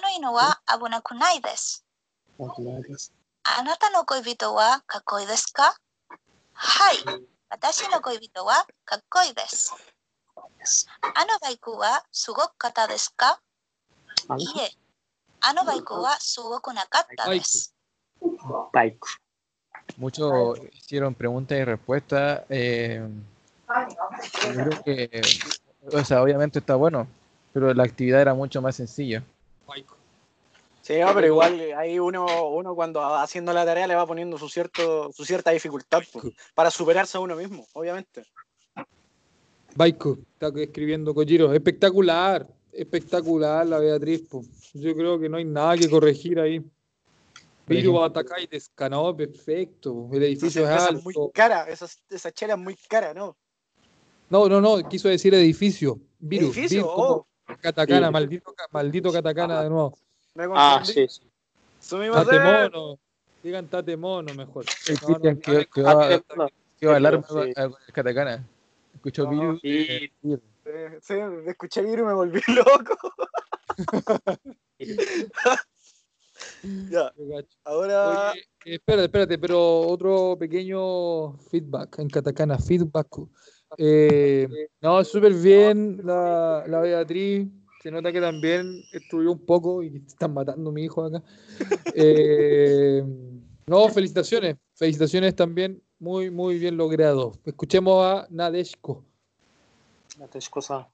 ¿A nata no koibito wa kakoi desu ka? Hai, watashi no koibito wa kakoi desu. ¿A no baiku wa sugoku kata desu Muchos hicieron preguntas y respuestas. Eh, obviamente está bueno pero la actividad era mucho más sencilla. Sí, no, pero igual ahí uno, uno cuando va haciendo la tarea le va poniendo su, cierto, su cierta dificultad po, para superarse a uno mismo, obviamente. Baiko, está escribiendo Kojiro. Espectacular, espectacular la Beatriz. po. Yo creo que no hay nada que corregir ahí. Viru Batakai descanó, perfecto. El edificio es alto. muy cara, esa, esa chela es muy cara, ¿no? No, no, no, quiso decir edificio. Viru, Edificio, Viru, como oh, katakana, Sí. maldito, maldito katakana de nuevo. Ah, sí, sí. Sumimasen. Tate mono. Digan tate mono mejor. El No, no, Cristian que, va, que a hablar Sí. con el katakana. Escuchó No, Viru, sí. Sí, escuché virus y me volví loco. ya, ahora. Oye, eh, espérate, espérate, pero otro pequeño feedback en katakana, feedback. Eh, eh, no, súper bien la, la Beatriz. Se nota que también estudió un poco y están matando a mi hijo acá. Eh, no, felicitaciones. Felicitaciones también. Muy, muy bien logrado. Escuchemos a Nadeshko. Nadeshko-san.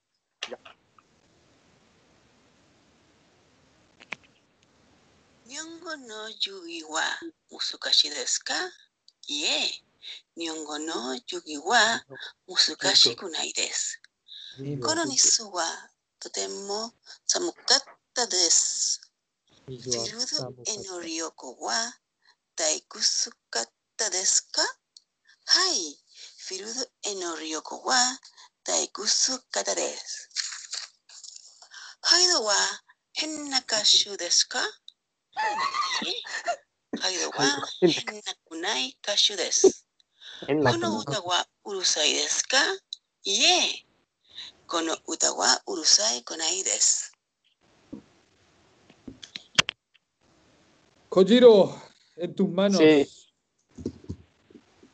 Nyongo no yui usukashi desu? Yeah. 日本語の授業は難しくないです。この日数はとても寒かったです。フィルドへの旅行は大くすかったですか？はい、フィルドへの旅行は大くすかったです。ハイドは変な歌手ですか？ハイドは変なくない歌手です。この歌はうるさいですかいえ、この歌はうるさいこないです。コジロ、エ。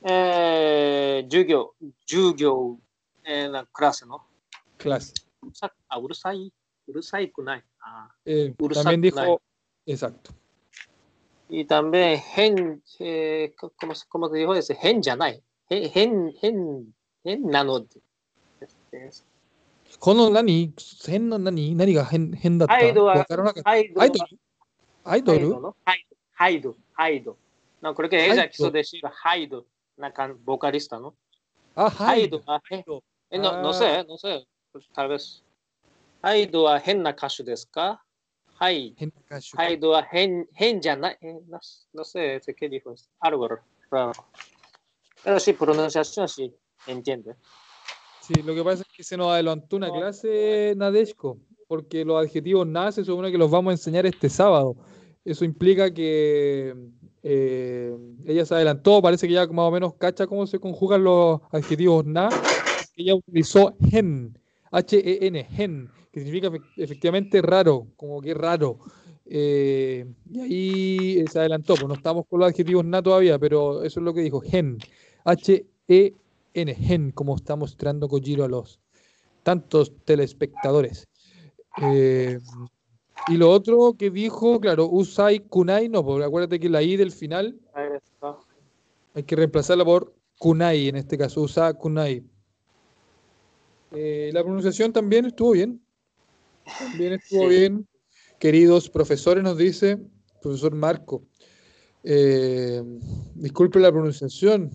えー、授業、授業、えー、クラスの。クラス。あうるさい、うるさいくない。あえー、うるさい。 이 다음에 헨, 에, como dijo ese, 헨じゃない. 헨, 헨, 헨 나 노. この何変の何何が変変だった？アイドルアイドルアイド？ル？ハイドハイド。なんかこれがエジャキソでしハイド。なんかボカリストの？あ、ハイド。ハイド。え、のせ、のせ。Tal vez。ハイドは変な歌手ですか？はい。変な歌手。ハイドは変、変じゃない。eh, no, no sé qué dijo. Algo raro. Pero sí, pronunciación sí, entiende. Sí, lo que pasa es que se nos adelantó una clase, Nadeshko, porque los adjetivos na se supone que los vamos a enseñar este sábado. Eso implica que eh, ella se adelantó, parece que ya más o menos cacha cómo se conjugan los adjetivos na. Ella utilizó gen, H-E-N, gen, que significa efe- efectivamente raro, como que raro. Eh, y ahí se adelantó, pues no estamos con los adjetivos na todavía, pero eso es lo que dijo, gen, H-E-N. Gen, como está mostrando Kojiro a los tantos telespectadores. Eh, y lo otro que dijo, claro, Usai Kunai, no, porque acuérdate que la I del final hay que reemplazarla por Kunai, en este caso, Usa Kunai. Eh, la pronunciación también estuvo bien. También estuvo Sí. bien. Queridos profesores, nos dice profesor Marco. Eh, disculpe la pronunciación,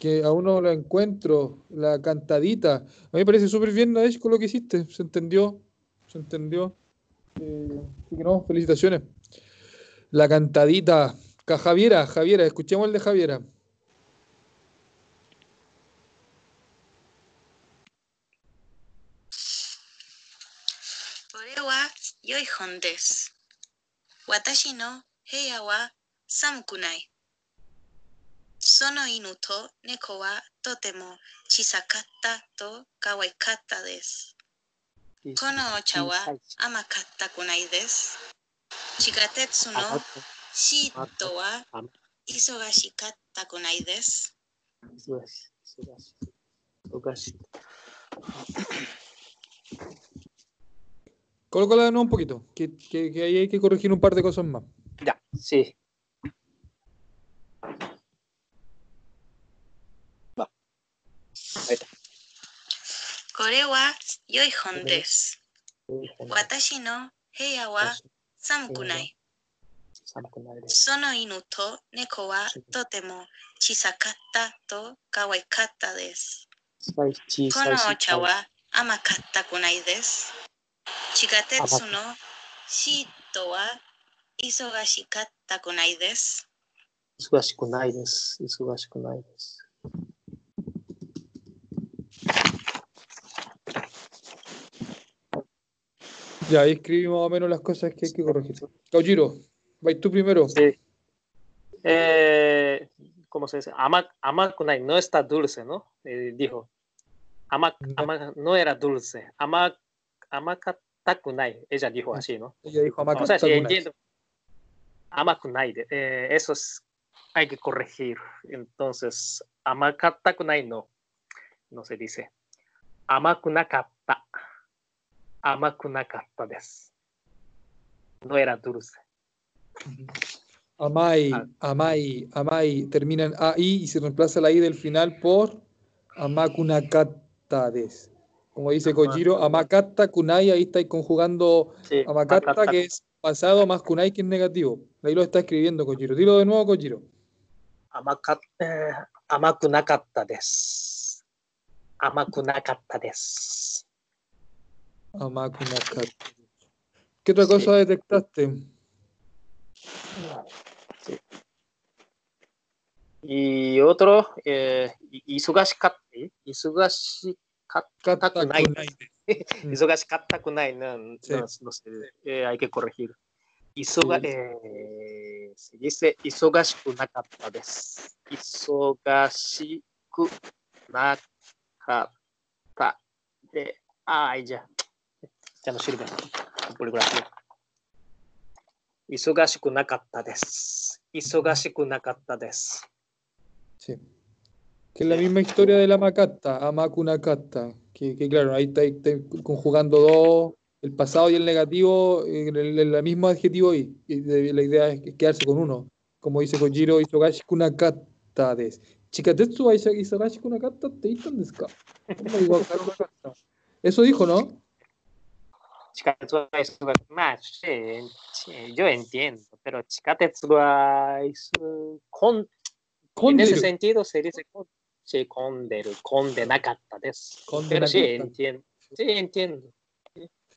que aún no la encuentro, la cantadita. A mí me parece súper bien, Nadesh, con lo que hiciste. Se entendió, se entendió. Eh, así que no, felicitaciones. La cantadita. Ca- Javiera, Javiera, escuchemos el de Javiera. 良い本です。私の部屋は寒くない。その犬と猫はとても小さかったと可愛かったです。このお茶は甘かったくないです。地下鉄のシートは忙しかったくないです。忙しい、忙しい。忙しい。Colo Colo ganó un poquito, que, ahí hay que corregir un par de cosas más. Ya, sí. Va. Ahí está. Korewa yoi hondes. Watashi no heya wa samkunai. Sono inuto neko wa totemo chisakatta to kawaikatta desu. Kono ocha wa kunai desu. Chikatetsu no shito wa isogashikatta kunai desu. Isogashikunai desu. Isogashikunai desu. Ya, ahí escribí o menos las cosas que hay que corregir. Kaujiro, vais tú primero. Sí. Eh, ¿Cómo se dice? Amak, amakunai no está dulce, ¿no? Eh, dijo. Amak, amak no era dulce. Amak Ama, amakatakunai. Ella dijo así, ¿no? Ella dijo O sea, Kunai. entiendo. Amakunai. de- eh, eso es, hay que corregir. Entonces, amakatakunai no. No se dice. Amakunakatta. Amakunakatta desu. No era dulce. Amai. Amai, Amai, termina en AI y se reemplaza la I del final por Amakunakata des como dice Kojiro, Amakata Kunai, ahí estáis conjugando sí, Amakata, que es pasado más Kunai que es negativo. Ahí lo está escribiendo Kojiro. Dilo de nuevo, Kojiro. Amakata, eh, amakunakata des. Amakunakata des. ¿Qué otra cosa detectaste? Y otro, eh, Isugashikata. Isugashikata. ¿eh? 買ったくない。忙しかったくない。な、ね、な、すみません。えー、あいけ、コレヒル。忙、しい、すぎせ、忙しくなかったです。忙しくなかったで、あー、いじゃ。じゃあ、シルベン、ポリグラフ。忙しくなかったです。忙しくなかったです。チ。Que es la misma historia de la Macata, Amakunakata, ah, que, claro, ahí está, conjugando dos, el pasado y el negativo, en el, mismo adjetivo y, la idea es quedarse con uno, como dice Kojiro Isogashi Kunakata des. Chikatetsu wa Isogashi Kunakata te hitan desu Eso dijo, ¿no? Chikatetsu wa Isogashi sí, yo entiendo, pero Chikatetsu wa Isogashi en ese sentido se dice con se condenacata des. Pero sí, entiendo. Sí, entiendo.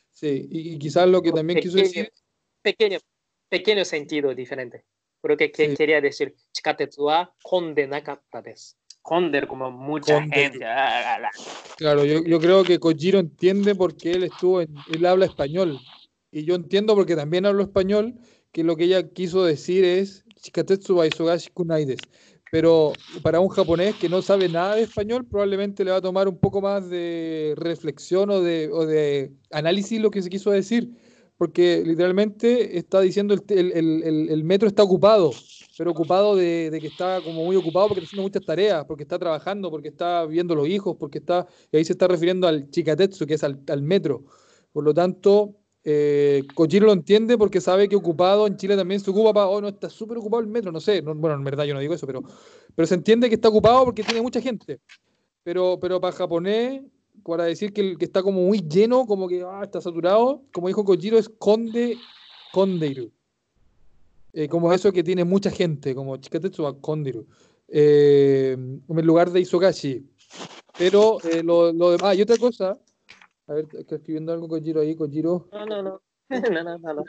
Sí, y, y quizás lo que también pequeño, quiso decir... Pequeño, pequeño sentido diferente. Creo que, que sí. quería decir, chicatetua condenacata des. Conder como mucha gente. Ah, claro, yo, yo, creo que Kojiro entiende porque él estuvo, en, él habla español. Y yo entiendo porque también hablo español, que lo que ella quiso decir es Chikatetsu Baisogashi Kunaides. Pero para un japonés que no sabe nada de español, probablemente le va a tomar un poco más de reflexión o de, análisis lo que se quiso decir. Porque literalmente está diciendo el, el- metro está ocupado, pero ocupado de, que está como muy ocupado porque está haciendo muchas tareas, porque está trabajando, porque está viendo los hijos, porque está, y ahí se está refiriendo al chikatetsu, que es al metro. Por lo tanto, eh, Kojiro lo entiende porque sabe que ocupado en Chile también se ocupa para, oh, no, está súper ocupado el metro, no sé, no- bueno, en verdad yo no digo eso, pero, pero se entiende que está ocupado porque tiene mucha gente. Pero, pero para japonés, para decir que, que está como muy lleno, como que ah, está saturado, como dijo Kojiro, es konde, kondeiru. Eh, como eso que tiene mucha gente, como chikatetsu wa kondeiru. Eh, en lugar de isogashi. Pero eh, lo, lo demás, ah, y otra cosa, a ver, está escribiendo algo Kojiro ahí, Kojiro. No, no, no. no, no, no, no.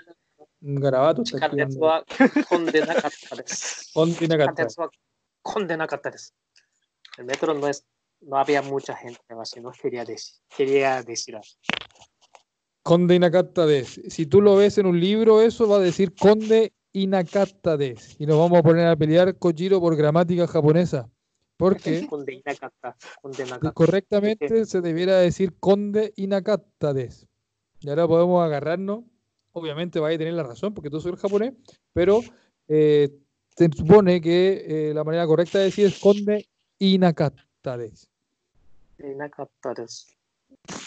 Garabato está escribiendo. El metro no es no había mucha gente más, no quería decir, quería decir algo. Conde Inacatades. Si tú lo ves en un libro, eso va a decir Conde Inacatades. Y nos vamos a poner a pelear Kojiro por gramática japonesa. Porque correctamente se debiera decir conde inacatades. Y ahora podemos agarrarnos. Obviamente vais a tener la razón porque tú soy el japonés, pero eh, se supone que eh, la manera correcta de decir es conde inacatades. Inacatades.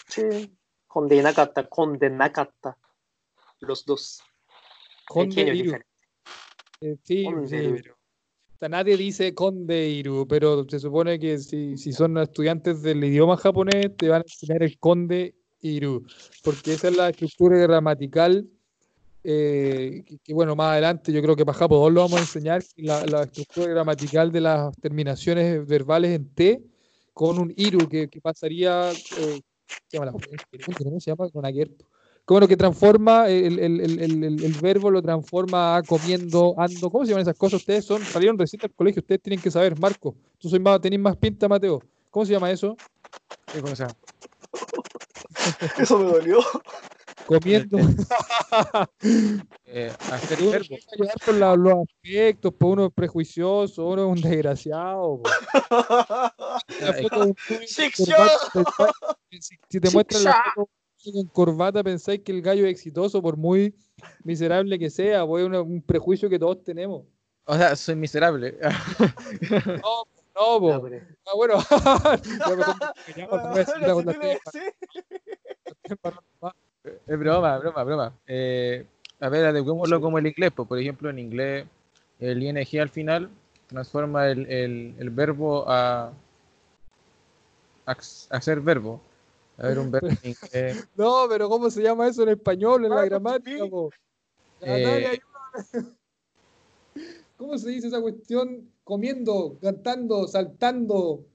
Sí. Conde inacata, conde nakata. Los dos. Conde eh, sí, sí, pero o sea, nadie dice Conde Iru, pero se supone que si, son estudiantes del idioma japonés, te van a enseñar el Conde Iru, porque esa es la estructura gramatical. eh, que, bueno, más adelante yo creo que para Japo 2 lo vamos a enseñar, la, la estructura gramatical de las terminaciones verbales en T con un Iru que, pasaría. eh, ¿qué se llama la- ¿Cómo se llama? Con Aguerpo. Como lo que transforma el, el- el- el- el- el verbo, lo transforma a comiendo, ando. ¿Cómo se llaman esas cosas? Ustedes son, salieron recién del colegio, ustedes tienen que saber, Marco. Tú soy más, tenés más pinta, Mateo. ¿Cómo se llama eso? ¿Qué cosa? Eso me dolió. Comiendo. Eh, hacer Uno verbo. con la- los aspectos, pues uno es prejuicioso, uno es un desgraciado. si te muestran la foto con corbata, pensáis que el gallo es exitoso, por muy miserable que sea, pues es una- un prejuicio que todos tenemos. O sea, soy miserable. No, no, po. Pero- Ah, bueno. Voy a. Es broma, broma, broma. Eh, a ver, adecuémoslo como el inglés. pues, por ejemplo, en inglés, el ing al final transforma el, el- el verbo a, a, a ser verbo. A ver, un verbo en inglés. No, pero ¿cómo se llama eso en español, en la gramática? Eh. ¿Cómo se dice esa cuestión? Comiendo, cantando, saltando.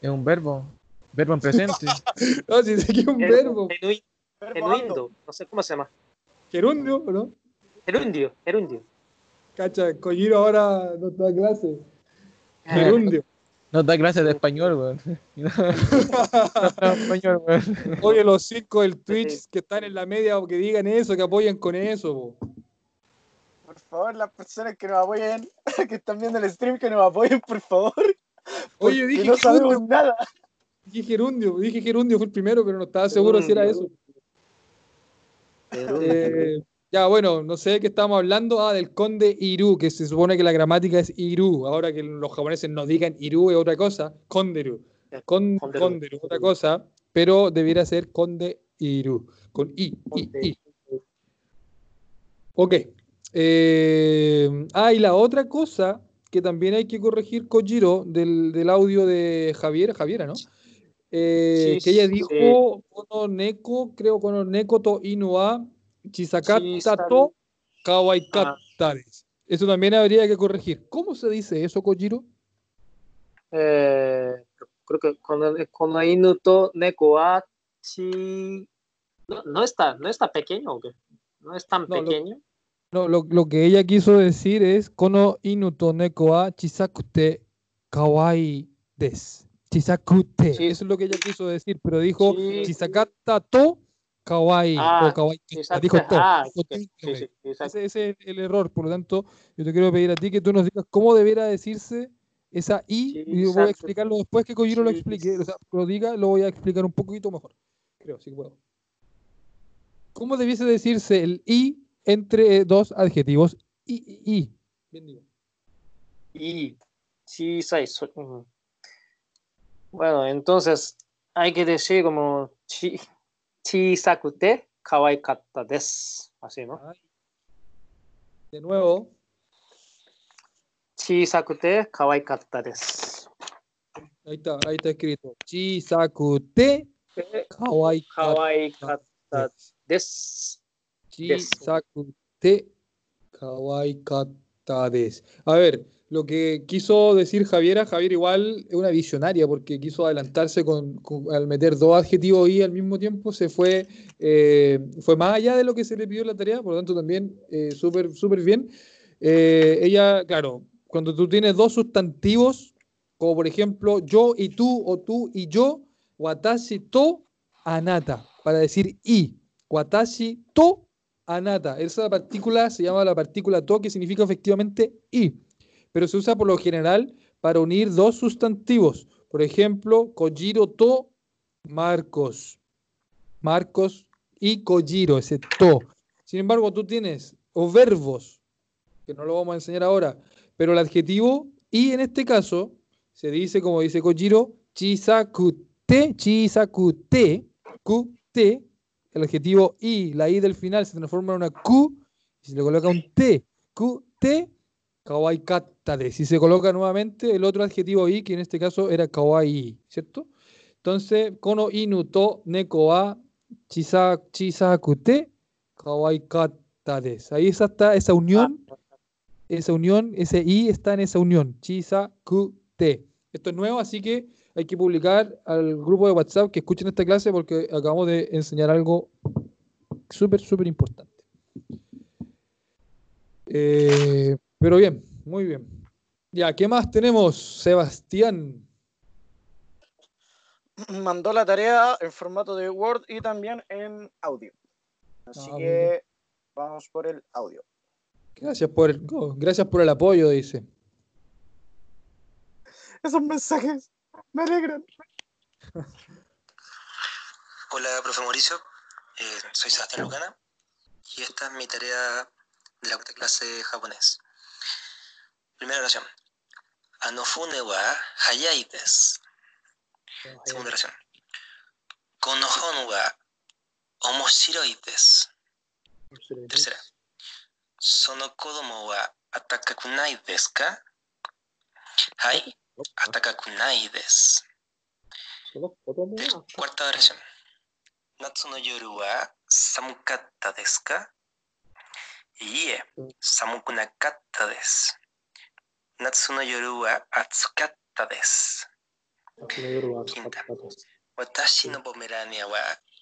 Es un verbo. Verbo en presente. No, si sé que es un verbo. Genuindo. No sé cómo se llama. Gerundio, ¿o ¿no? Gerundio. Gerundio. Cacha, Kojiro ahora no da clase. Gerundio. Nos da clases de español, weón. No, no, español, weón. Oye, los cinco del Twitch que están en la media o que digan eso, que apoyen con eso. po. Por favor, las personas que nos apoyen, que están viendo el stream, que nos apoyen, por favor. Oye, dije no sabemos gerundio, nada. dije gerundio, dije gerundio fue el primero, pero no estaba seguro si era eso. Eh, ya, bueno, no sé de qué estamos hablando. Ah, del conde Iru, que se supone que la gramática es Iru. Ahora que los japoneses no digan Iru es otra cosa. Konderu. Con, Konderu. Konderu, otra cosa. Pero debiera ser conde Iru. Con I, I. I. Ok. Eh, ah, y la otra cosa que también hay que corregir, Kojiro, del, del audio de Javier, Javiera, ¿no? Eh, Sí, que ella sí. dijo Kono Neko, creo Kono Neko to Inua Chisakata Chisaka- to Kawaikata des. Eso también habría que corregir. ¿Cómo se dice eso, Kojiro? Eh, creo que con, con la inu to neko wa chi... No, no está, no está pequeño o qué? No es tan No, lo- pequeño. No, lo, lo que ella quiso decir es Kono inu to neko wa chisakute kawai des. Chisakute. Sí. Eso es lo que ella quiso decir, pero dijo Sí. chisakata to kawaii Ah, o kawaii. Exacto. Dijo. Ah, sí, sí. Ese, ese es el error, por lo tanto, yo te quiero pedir a ti que tú nos digas cómo debiera decirse esa I, Sí, y yo voy a explicarlo después que Kojiro lo Sí, explique, sí. o sea, lo diga, lo voy a explicar un poquito mejor, creo, si puedo. ¿Cómo debiese decirse el I entre dos adjetivos I, I, I? Bien digo. Chisai, so- mm. Bueno, entonces hay que decir como chi, chisakute kawaikatta desu. Así, ¿no? Ay. De nuevo, Chisakute kawaikatta desu. ahí está, ahí está escrito. Chisakute kawaii Kawaikatta desu. Chisakute kawaikata des. A ver, lo que quiso decir Javiera, Javier igual es una visionaria porque quiso adelantarse con, con- al meter dos adjetivos y al mismo tiempo se fue, eh, fue más allá de lo que se le pidió la tarea, por lo tanto también eh, súper súper bien. Eh, ella, claro, cuando tú tienes dos sustantivos, como por ejemplo yo y tú o tú y yo, watashi to anata. para decir i. Watashi to anata. Esa partícula se llama la partícula to, que significa efectivamente i. Pero se usa por lo general para unir dos sustantivos. Por ejemplo, Kojiro to Marcos. Marcos y Kojiro, ese to. Sin embargo, tú tienes o verbos, que no lo vamos a enseñar ahora, pero el adjetivo y en este caso se dice, como dice Kojiro, chisakute, chisakute, kute, el adjetivo i, la i del final se transforma en una q y se le coloca un t, kute, kawaii kattade. Si se coloca nuevamente el otro adjetivo i, que en este caso era kawaii, ¿cierto? Entonces, kono inu to neko wa chisa, chisakute, kawaii kattades. Ahí está esa unión, esa unión, ese i está en esa unión, chisakute. Esto es nuevo, así que hay que publicar al grupo de WhatsApp que escuchen esta clase porque acabamos de enseñar algo súper, súper importante. Eh, pero bien, muy bien. Ya, ¿qué más tenemos, Sebastián? Mandó la tarea en formato de Word y también en audio. Así Ah, que vamos por el audio. Gracias por el, oh, gracias por el apoyo, dice. Esos mensajes me alegran. Hola, profe Mauricio. Eh, soy Sebastián Lucana y esta es mi tarea de la clase de japonés. Primera oración. Anofune wa hayai desu. Segunda oración. Kono hon wa omoshiroi desu. Tercera. Sono kodomo wa atakaku nai desu ka? Hai, atakaku nai desu. Cuarta oración. Natsu no yoru wa samukatta desu ka? Iie, samuku nakatta desu. Natsuno Yoruba Atsukata des. Quinta. Watashi no Pomerania wa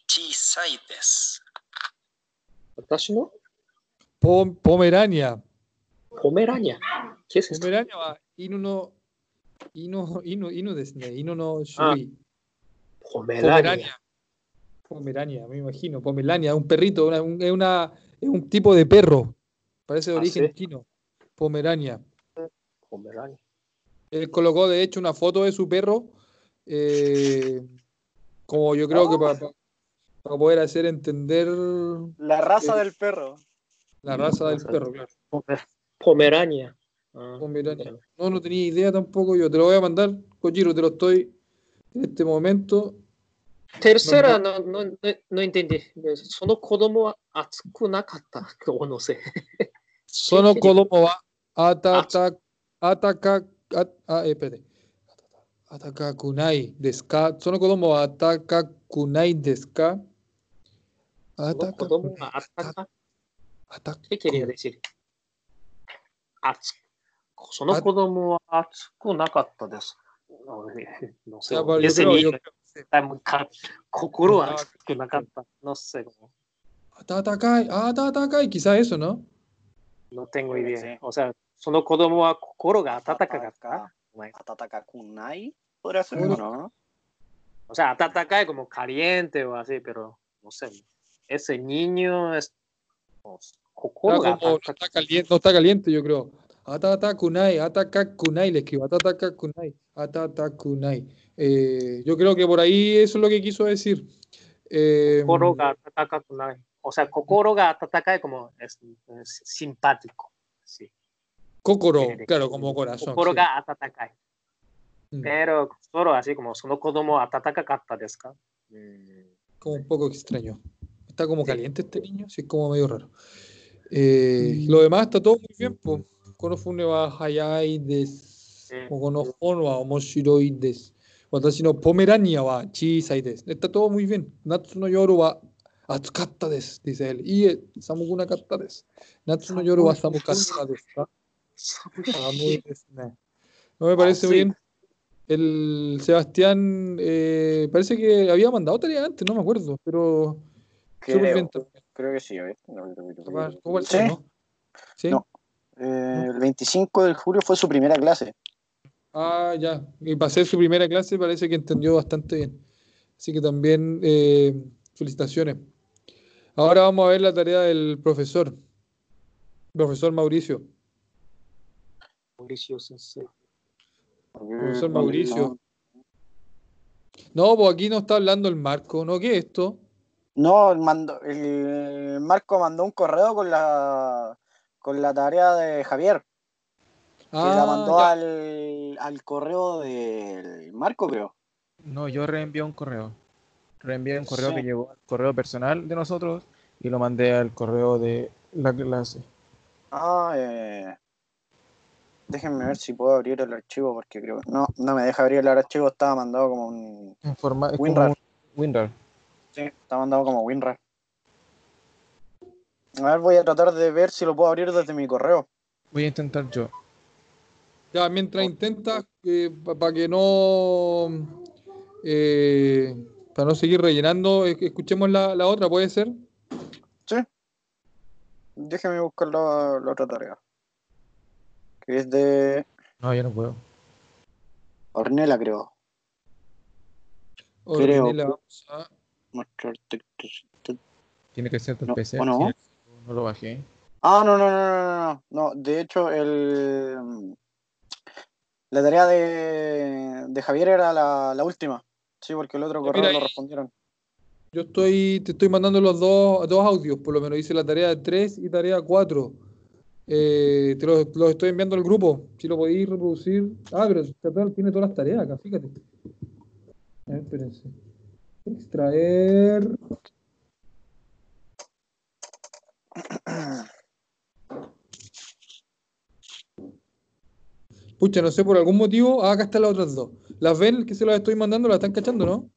Chisai des. ¿Watashi no? Pomerania. Pomerania. ¿Qué es esto? Pomerania wa Inu no. Inu, inu, inu desne. Inu no ah. Shui. Pomerania. Pomerania. Me imagino. Pomerania, un perrito, una, una, es un tipo de perro. Parece de ah, origen ¿Ah, sí? chino. Pomerania con Él colocó de hecho una foto de su perro, eh, como yo creo que ah. para, poder hacer entender... La raza del perro. La raza del perro, claro. Pomerania. Ah, Pomerania. No, no tenía idea tampoco yo. Te lo voy a mandar, Kojiro, te lo estoy en este momento. Tercera, no, no, no, no entendí. Sono kodomo atsuku nakata. O no sé. Sono kodomo wa atataku. 暖か、あ、え、ペ暖かくないですか？その子供は暖かくないですか？暖か？く。ない。暖かくない。その子供は暑くなかったです。No sé, desde mi 心は暑くなかった。No sé. 暖かい、熱かい、quizá eso, ¿no? No tengo idea. O sea, その子供は心が温かかった。Atataka kunai. Podría ser, Bueno. ¿no? O sea, atacai como caliente o así, pero no sé. Ese niño es. Está Kokoro ga como- no ataka- está caliente, no está caliente, yo creo. Atata kunai, ataka kunai, le escribo. Atata kunai, atata kunai. Eh, yo creo que por ahí eso es lo que quiso decir. Eh, 心が温かくない。O sea, 心が温かい como es, es simpático. Sí. 心, claro, como corazón. 心が温かい。Pero solo así como その子供温かかったですか、うん、Como un poco extraño. Está como caliente este niño, sí, es como medio raro. Eh, lo demás está todo muy bien. Pues. Konofune wa hayai des. Konofono wa omoshiroi des. Watashi no pomerania wa chisai des. Está todo muy bien. Natsu no yoru wa 暑かったです、dice él. いいえ、寒くなかったです。夏の夜は寒かったですか ne. No me parece sí. bien. El Sebastián eh, parece que había mandado tarea antes, no me acuerdo, pero bien Creo, que sí. a ver. No, no, no, no, Capaz, no. ¿cómo el Sí. ¿no? ¿Sí? No. Eh, el 25 de julio fue su primera clase. Ah, ya. Y para hacer su primera clase parece que entendió bastante bien. Así que también eh, Felicitaciones. Ahora vamos a ver la tarea del profesor. Profesor Mauricio. Mauricio Sensei. Profesor Mauricio. No, pues aquí no está hablando el Marco, ¿no? ¿Qué es esto? No, el, mando- el Marco mandó un correo con la con la tarea de Javier, que la Ah, mandó al, al correo del Marco, creo. No, yo reenvié un correo. Reenvié un correo Sí. que llegó al correo personal de nosotros y lo mandé al correo de la clase. Ah, eh, déjenme ver si puedo abrir el archivo, porque creo no, no me deja abrir el archivo, estaba mandado como un es como WinRAR. un WinRAR. Sí, está mandado como WinRAR. A ver, voy a tratar de ver si lo puedo abrir desde mi correo. Voy a intentar yo. Ya, mientras intenta, para que no. eh, para no seguir rellenando, escuchemos la, la otra, ¿puede ser? Sí. Déjeme buscar la, la otra tarea. Que es de No, yo no puedo. Ornella, creo. Creo. Ornella, vamos a-. Tiene que ser del No, PC. ¿o no? sí, no lo bajé. Ah, no, no, no, no, no, de hecho, el. La tarea de, de Javier era la, la última. Sí, porque el otro correo mira lo respondieron. Yo estoy, te estoy mandando los dos, dos audios, por lo menos hice la tarea 3 y tarea 4. Eh, te los, los estoy enviando al grupo. Si lo podéis reproducir. Ah, pero total, tiene todas las tareas acá, fíjate. A ver, espérense. Extraer. Pucha, no sé, por algún motivo. Ah, acá están las otras dos. ¿Las ven que se las estoy mandando? ¿Las están cachando, no?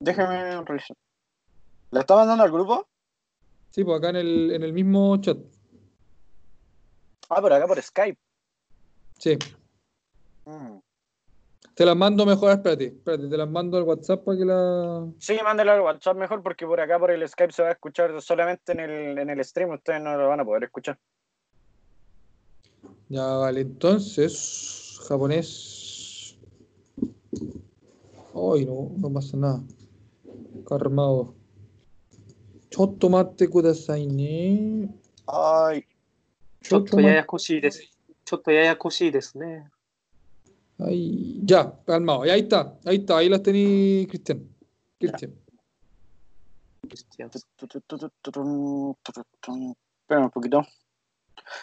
Déjeme revisar. ¿La está mandando al grupo? Sí, pues acá en el, en el mismo chat. Ah, pero acá por Skype. Sí. Mm. Te las mando mejor, espérate, espérate, te las mando al WhatsApp para que la. Sí, mándelo al WhatsApp mejor porque por acá por el Skype se va a escuchar solamente en el, en el stream. Ustedes no lo van a poder escuchar. Ya, vale, entonces, japonés. Ay, no, no pasa nada. Calmado. Chotto mate kudasai ne. Ay, ya, calmado. Ahí está, ahí está, ahí las tenéis, Cristian. Cristian. Un poquito.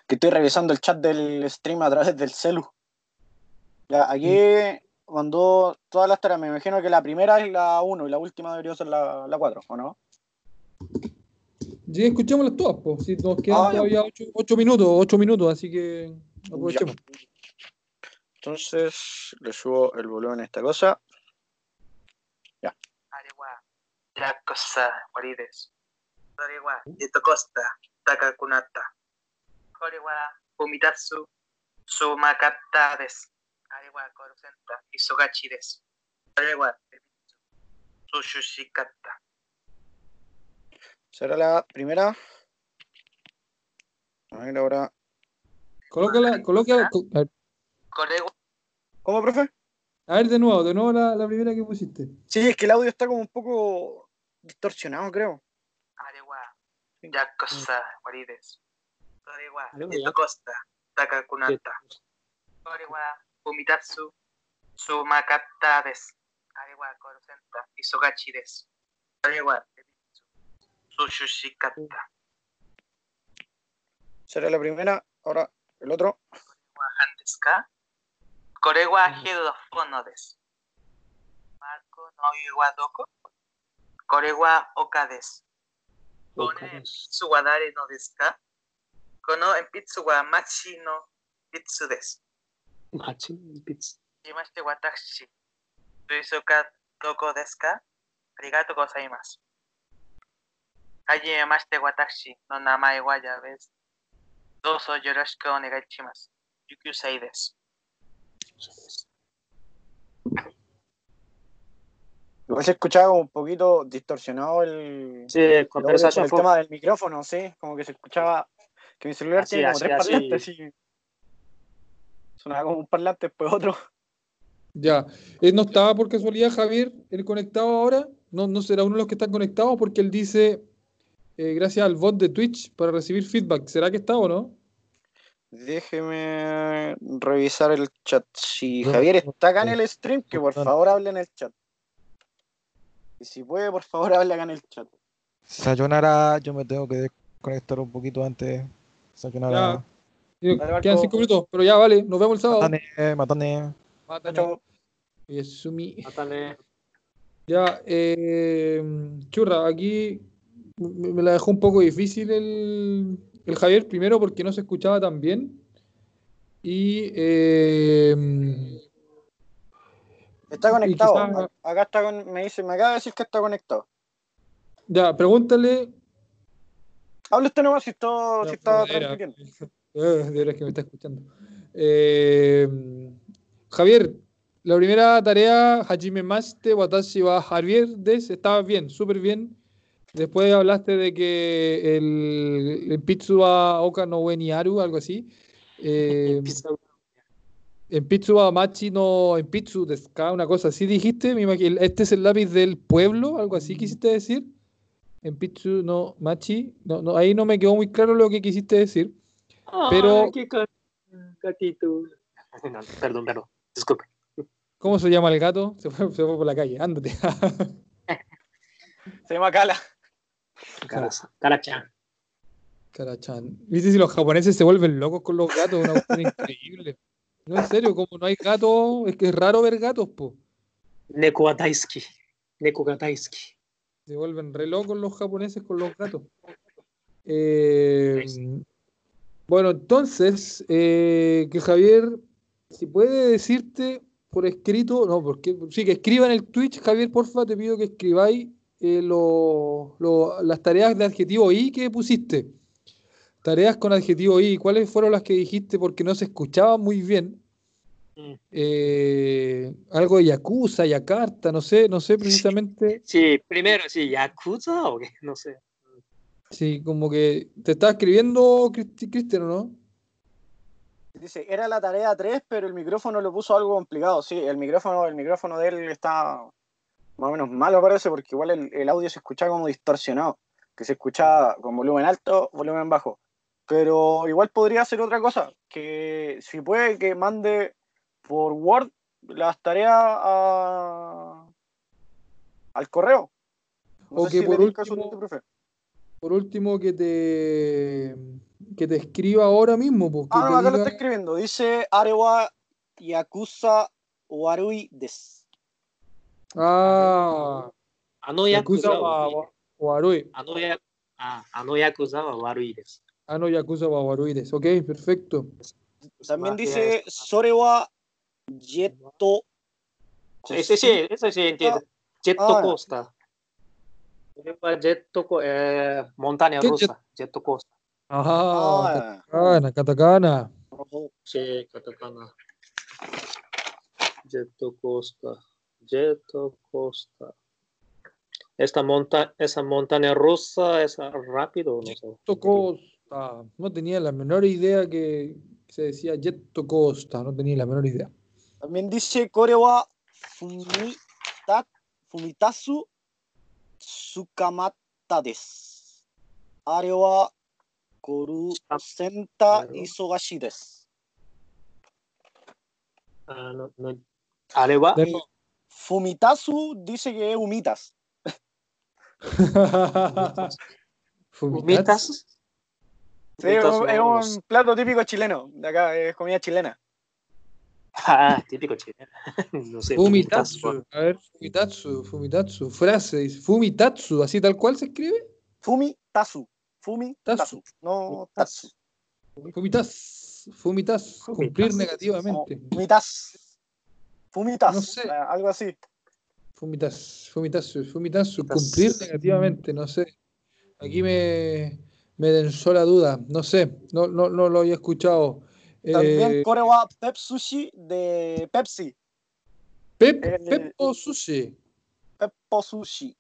Que estoy revisando el chat del stream a través del celu. Ya, aquí mm. mandó todas las tareas. Me imagino que la primera es la 1 y la última debería ser la 4, ¿o no? Sí, escuchémoslas todas, pues. Nos quedan ah, todavía ocho, ocho, minutos, ocho minutos, así que aprovechemos. Ya. Entonces, le subo el volumen a esta cosa. Ya. Arewa, la cosa, guarides. Arewa, esto costa, takakunata. Arewa, fumitatsu, sumakatades. Arewa, corusenta, isogachides. Arewa, sushushikata será la primera. A ver ahora. Colócala, colócala. ¿Cómo, profe? A ver, de nuevo, de nuevo la, la, primera que pusiste. Sí, es que el audio está como un poco distorsionado, creo. Arewa, ya cosa, guarides. Arewa, esto costa, taka kunata. Arewa, sumakata des. Arewa, corocenta, isogachi des. Arewa, Tsuyoshikata. Será la primera, ahora el otro. Handeska. Korewa mm. Hedo Fonodes. Marco Noiwa Doko. Korewa Okades. Kone Tsuwadare no Deska. Kono en Pitsuwa Machi no Pitsu des. Machi en Pitsu. Yimashite Watashi. Suizuka Doko Deska. Arigato gozaimasu. Kaye yamashite watashi no namae wa yabes. Doso yoroshiku onegai shimasu. Yuku sei desu. Lo has escuchado un poquito distorsionado el, sí, el, tema del micrófono, ¿sí? Como que se escuchaba que mi celular así, tiene como así, tres así. parlantes. Y... Sonaba como un parlante, después otro. Ya. ¿Él no estaba por casualidad, Javier, el conectado ahora? ¿No, ¿No será uno de los que están conectados? Porque él dice eh, gracias al bot de Twitch para recibir feedback. ¿Será que está o no? Déjeme revisar el chat. Si. Javier está acá en el stream, que por favor hable en el chat. Y si puede, por favor hable acá en el chat. Sayonara, yo me tengo que desconectar un poquito antes. Sayonara. Dale, Quedan cinco minutos, pero ya vale, nos vemos el sábado. Matane, matane. Yesumi. Mátale. Ya, eh, churra, aquí me la dejó un poco difícil el, el Javier, primero porque no se escuchaba tan bien. Y eh, Está conectado. Acá está con, me dice, me acaba de decir que está conectado. ya, pregúntale. Hable usted nomás si está, si Ya, está veras. transmitiendo. Eh, de veras que me está escuchando. Eh, Javier, la primera tarea, Hajime Maste, Watashi wa Javier Des, estaba bien, súper bien. Después hablaste de que el, el Pitsu wa Oka no we ni Aru, algo así. Eh, en Pitsu wa Machi no, en Pitsu una cosa así dijiste. Me imagino, este es el lápiz del pueblo, algo así quisiste decir. En Pitsu no Machi, no, no, ahí no me quedó muy claro lo que quisiste decir. Pero- Ay, qué gatito. No, perdón, perdón. Disculpe. ¿Cómo se llama el gato? Se fue, se fue por la calle, ándate. Se llama Kala. Cara-chan. Carachan. ¿Viste si los japoneses se vuelven locos con los gatos? Una cuestión increíble. No, en serio, como no hay gatos, es que es raro ver gatos, po. Neko. Neko. Se vuelven re locos los japoneses con los gatos. Eh, bueno, entonces, eh, que Javier, si puede decirte por escrito, no, porque sí, que escriba en el Twitch, Javier, porfa, te pido que escribáis eh, lo- lo- las tareas de adjetivo I que pusiste. Tareas con adjetivo I, ¿cuáles fueron las que dijiste? Porque no se escuchaba muy bien. Mm. Eh, algo de Yakuza, Yakarta, no sé, no sé precisamente. Sí, primero, sí, Yakuza o qué, no sé. Sí, como que te estaba escribiendo Cristi- Cristian, ¿o ¿no? Dice, era la tarea 3, pero el micrófono lo puso algo complicado. Sí, el micrófono, el micrófono de él está más o menos malo, parece, porque igual el, el audio se escuchaba como distorsionado, que se escuchaba con volumen alto, volumen bajo. Pero igual podría hacer otra cosa, que si puede que mande por Word las tareas a- al correo. O que si por último- profe. Por último, que te que te escriba ahora mismo, porque Ah, no, acá lo está escribiendo. Dice Arewa Yakuza Warui des. ああ。あのヤクザは悪い。あのヤあのヤクザは悪いです。あのヤクザは悪いです。OK、perfecto。También dice, それはジェット。Ese sí, ese sí entiendo. ジェットコースター。ジェットコ、ー、モター、ジェットコースター。ジェットコースター。Jet coaster. Esta monta esa montaña rusa es rápido, no sé. Jetto Costa. No tenía la menor idea que se decía Jetto Costa. No tenía la menor idea. también dice Korewa Fumita, Fumitasu Tsukamata des. Arewa Koru Senta Isogashi des. Ah, no, no. Nuevo. Fumitasu dice que es humitas. Fumitas. mitas. Sí, es un, es un plato típico chileno. De acá es comida chilena. Ah, típico chileno. no sé. Fumitatsu. A ver, Fumitatsu, Fumitatsu. Frase, dice Fumitatsu, así tal cual se escribe. Fumitasu. Fumitasu. Tasu. No tatsu. Fumitas, Fumitas, cumplir negativamente. Fumitas. Fumitas. No sé. ah, Algo así. Fumitas, Fumitatsu, Fumitas. cumplir negativamente, no sé. Aquí me, me densó la duda, no sé, no, no, no lo había escuchado. También Eh, Korewa Pep Sushi de Pepsi. Pep, eh, Peppo Sushi. Peppo Sushi.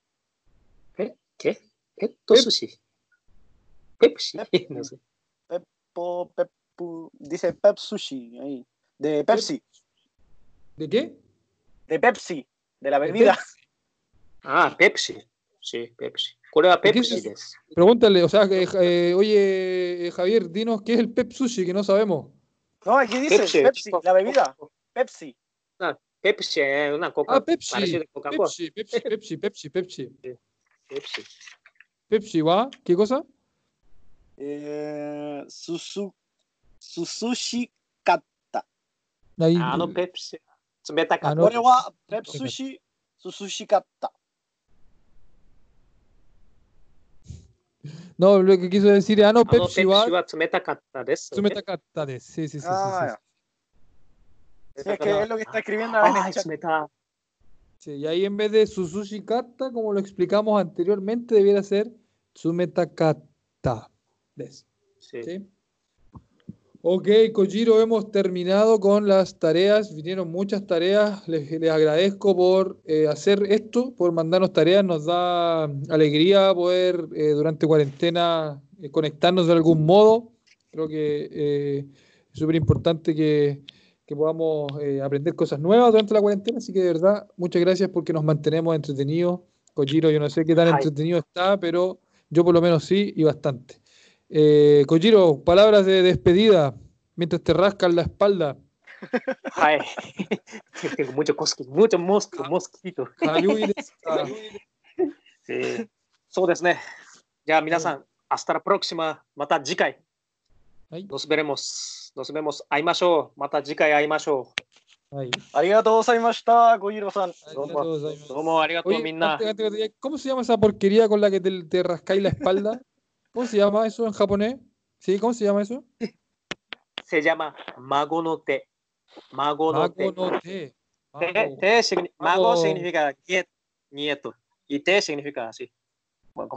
¿Qué? ¿Qué? Petto Pep- sushi. Pepsi. No sé. Po- Peppu- dice Pep Sushi ahí. De Pepsi. ¿De qué? De Pepsi, de la bebida. Ah, Pepsi. Sí, Pepsi. ¿Cuál era Pepsi? Pregúntale, o sea, eh, eh oye, eh, Javier, dinos qué es el Pep Sushi, que no sabemos. No, aquí dice Pepsi, la bebida. Pepsi. Ah, Pepsi, eh, una coca. Ah, Pepsi. Pepsi, Pepsi, Pepsi, Pepsi, Pepsi. Pepsi. ¿va? ¿Qué cosa? Eh, Susu, Susushi Kata. Ah, no, Pepsi. 冷たかった。あのこれはペプ寿司、sushi katta. No, lo que quiso decir es, ah, no, あのペプ Pepsi シ va. は冷たかったです。 Sumetacata de. Sí, sí, sí. sí, Ah, sí, Sí, es que es lo que está escribiendo en el Ay, chat. 冷たい。 sí. Y ahí en vez de Suzushi Kata, como lo explicamos anteriormente, debiera ser Sumetakata. des. Sí. ¿Sí? Ok, Kojiro, hemos terminado con las tareas. Vinieron muchas tareas. Les, les agradezco por eh, hacer esto, por mandarnos tareas. Nos da alegría poder eh, durante cuarentena eh, conectarnos de algún modo. Creo que es súper importante que, que podamos aprender cosas nuevas durante la cuarentena. Así que de verdad, muchas gracias porque nos mantenemos entretenidos. Kojiro, yo no sé qué tan Ay. entretenido está, pero yo por lo menos sí y bastante. Eh, Kojiro, palabras de despedida mientras te rascan la espalda. はい。tengo mucho cosquillo, mucho mosco, mosquito. Hayui desu ka? えーそうですね。じゃあ皆さん、明日のプロクシマ、また次回、はい。 nos veremos, nos vemos, 会いましょう。また次回会いましょはい。ありがとうございました、小広さん。ありがとうございますう。どうもありがとう、 Oye, みんな antes- antes- antes- ¿cómo se llama esa porquería con la que te, te rascáis la espalda? ¿Cómo se llama eso en japonés? ¿Sí? ¿Cómo se llama eso? Se llama mago no te. Mago no te. Te. Te, significa nieto. Y te significa así.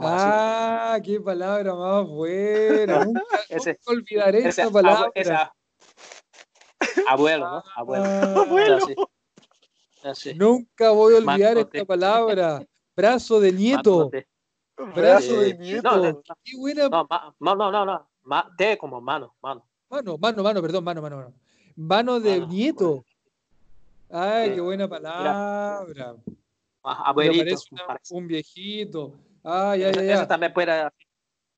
Ah, qué palabra más buena. nunca, ese, olvidaré ese, esa palabra. Abuelo, ¿no? Abuelo. Ah. Abuelo. Así. Nunca voy a olvidar esta palabra. Brazo de nieto. Brazo de nieto. no, no, Qué buena No, no, no, no. Ma- te como mano, mano. mano, mano, mano, perdón, mano, mano, mano. Mano de Mano, nieto. Ay, Sí. qué buena palabra. Ah, Me Abuelito. parece una- un viejito. Ya, Ese- ya. ese también puede,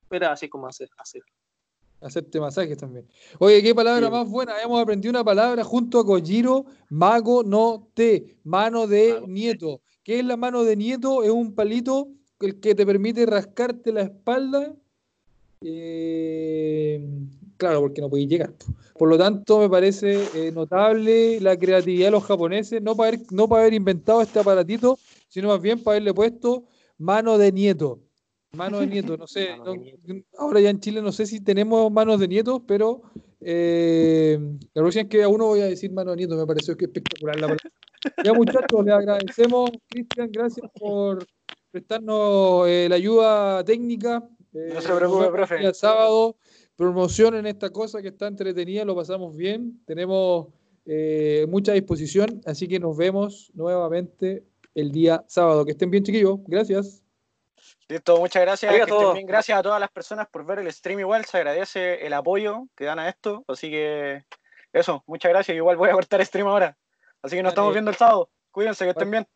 puede así como hacer. hacer. Hacerte masajes también. Oye, qué palabra Sí. más buena. Hemos aprendido una palabra junto a Kojiro, mago no te, mano de Mago. nieto. ¿Qué es la mano de nieto? Es un palito el que te permite rascarte la espalda. Eh, claro, porque no podéis llegar. po. Por lo tanto, me parece eh, notable la creatividad de los japoneses, no para haber, no para haber inventado este aparatito, sino más bien para haberle puesto mano de nieto. Mano de nieto, no sé. No- nieto. ahora ya en Chile no sé si tenemos manos de nietos, pero eh, la próxima vez que a uno voy a decir mano de nieto, me pareció que espectacular la palabra. Ya muchachos, les agradecemos, Cristian, gracias por prestarnos eh, la ayuda técnica. Eh, No se preocupe, profe. el día sábado, promocionen esta cosa que está entretenida, lo pasamos bien, tenemos eh, mucha disposición, así que nos vemos nuevamente el día sábado. Que estén bien, chiquillos. Gracias. Listo, muchas gracias. Arigato. que estén bien. Gracias a todas las personas por ver el stream igual. Se agradece el apoyo que dan a esto. Así que eso, muchas gracias. Igual voy a cortar stream ahora. Así que nos estamos viendo el sábado. Cuídense, que estén bien.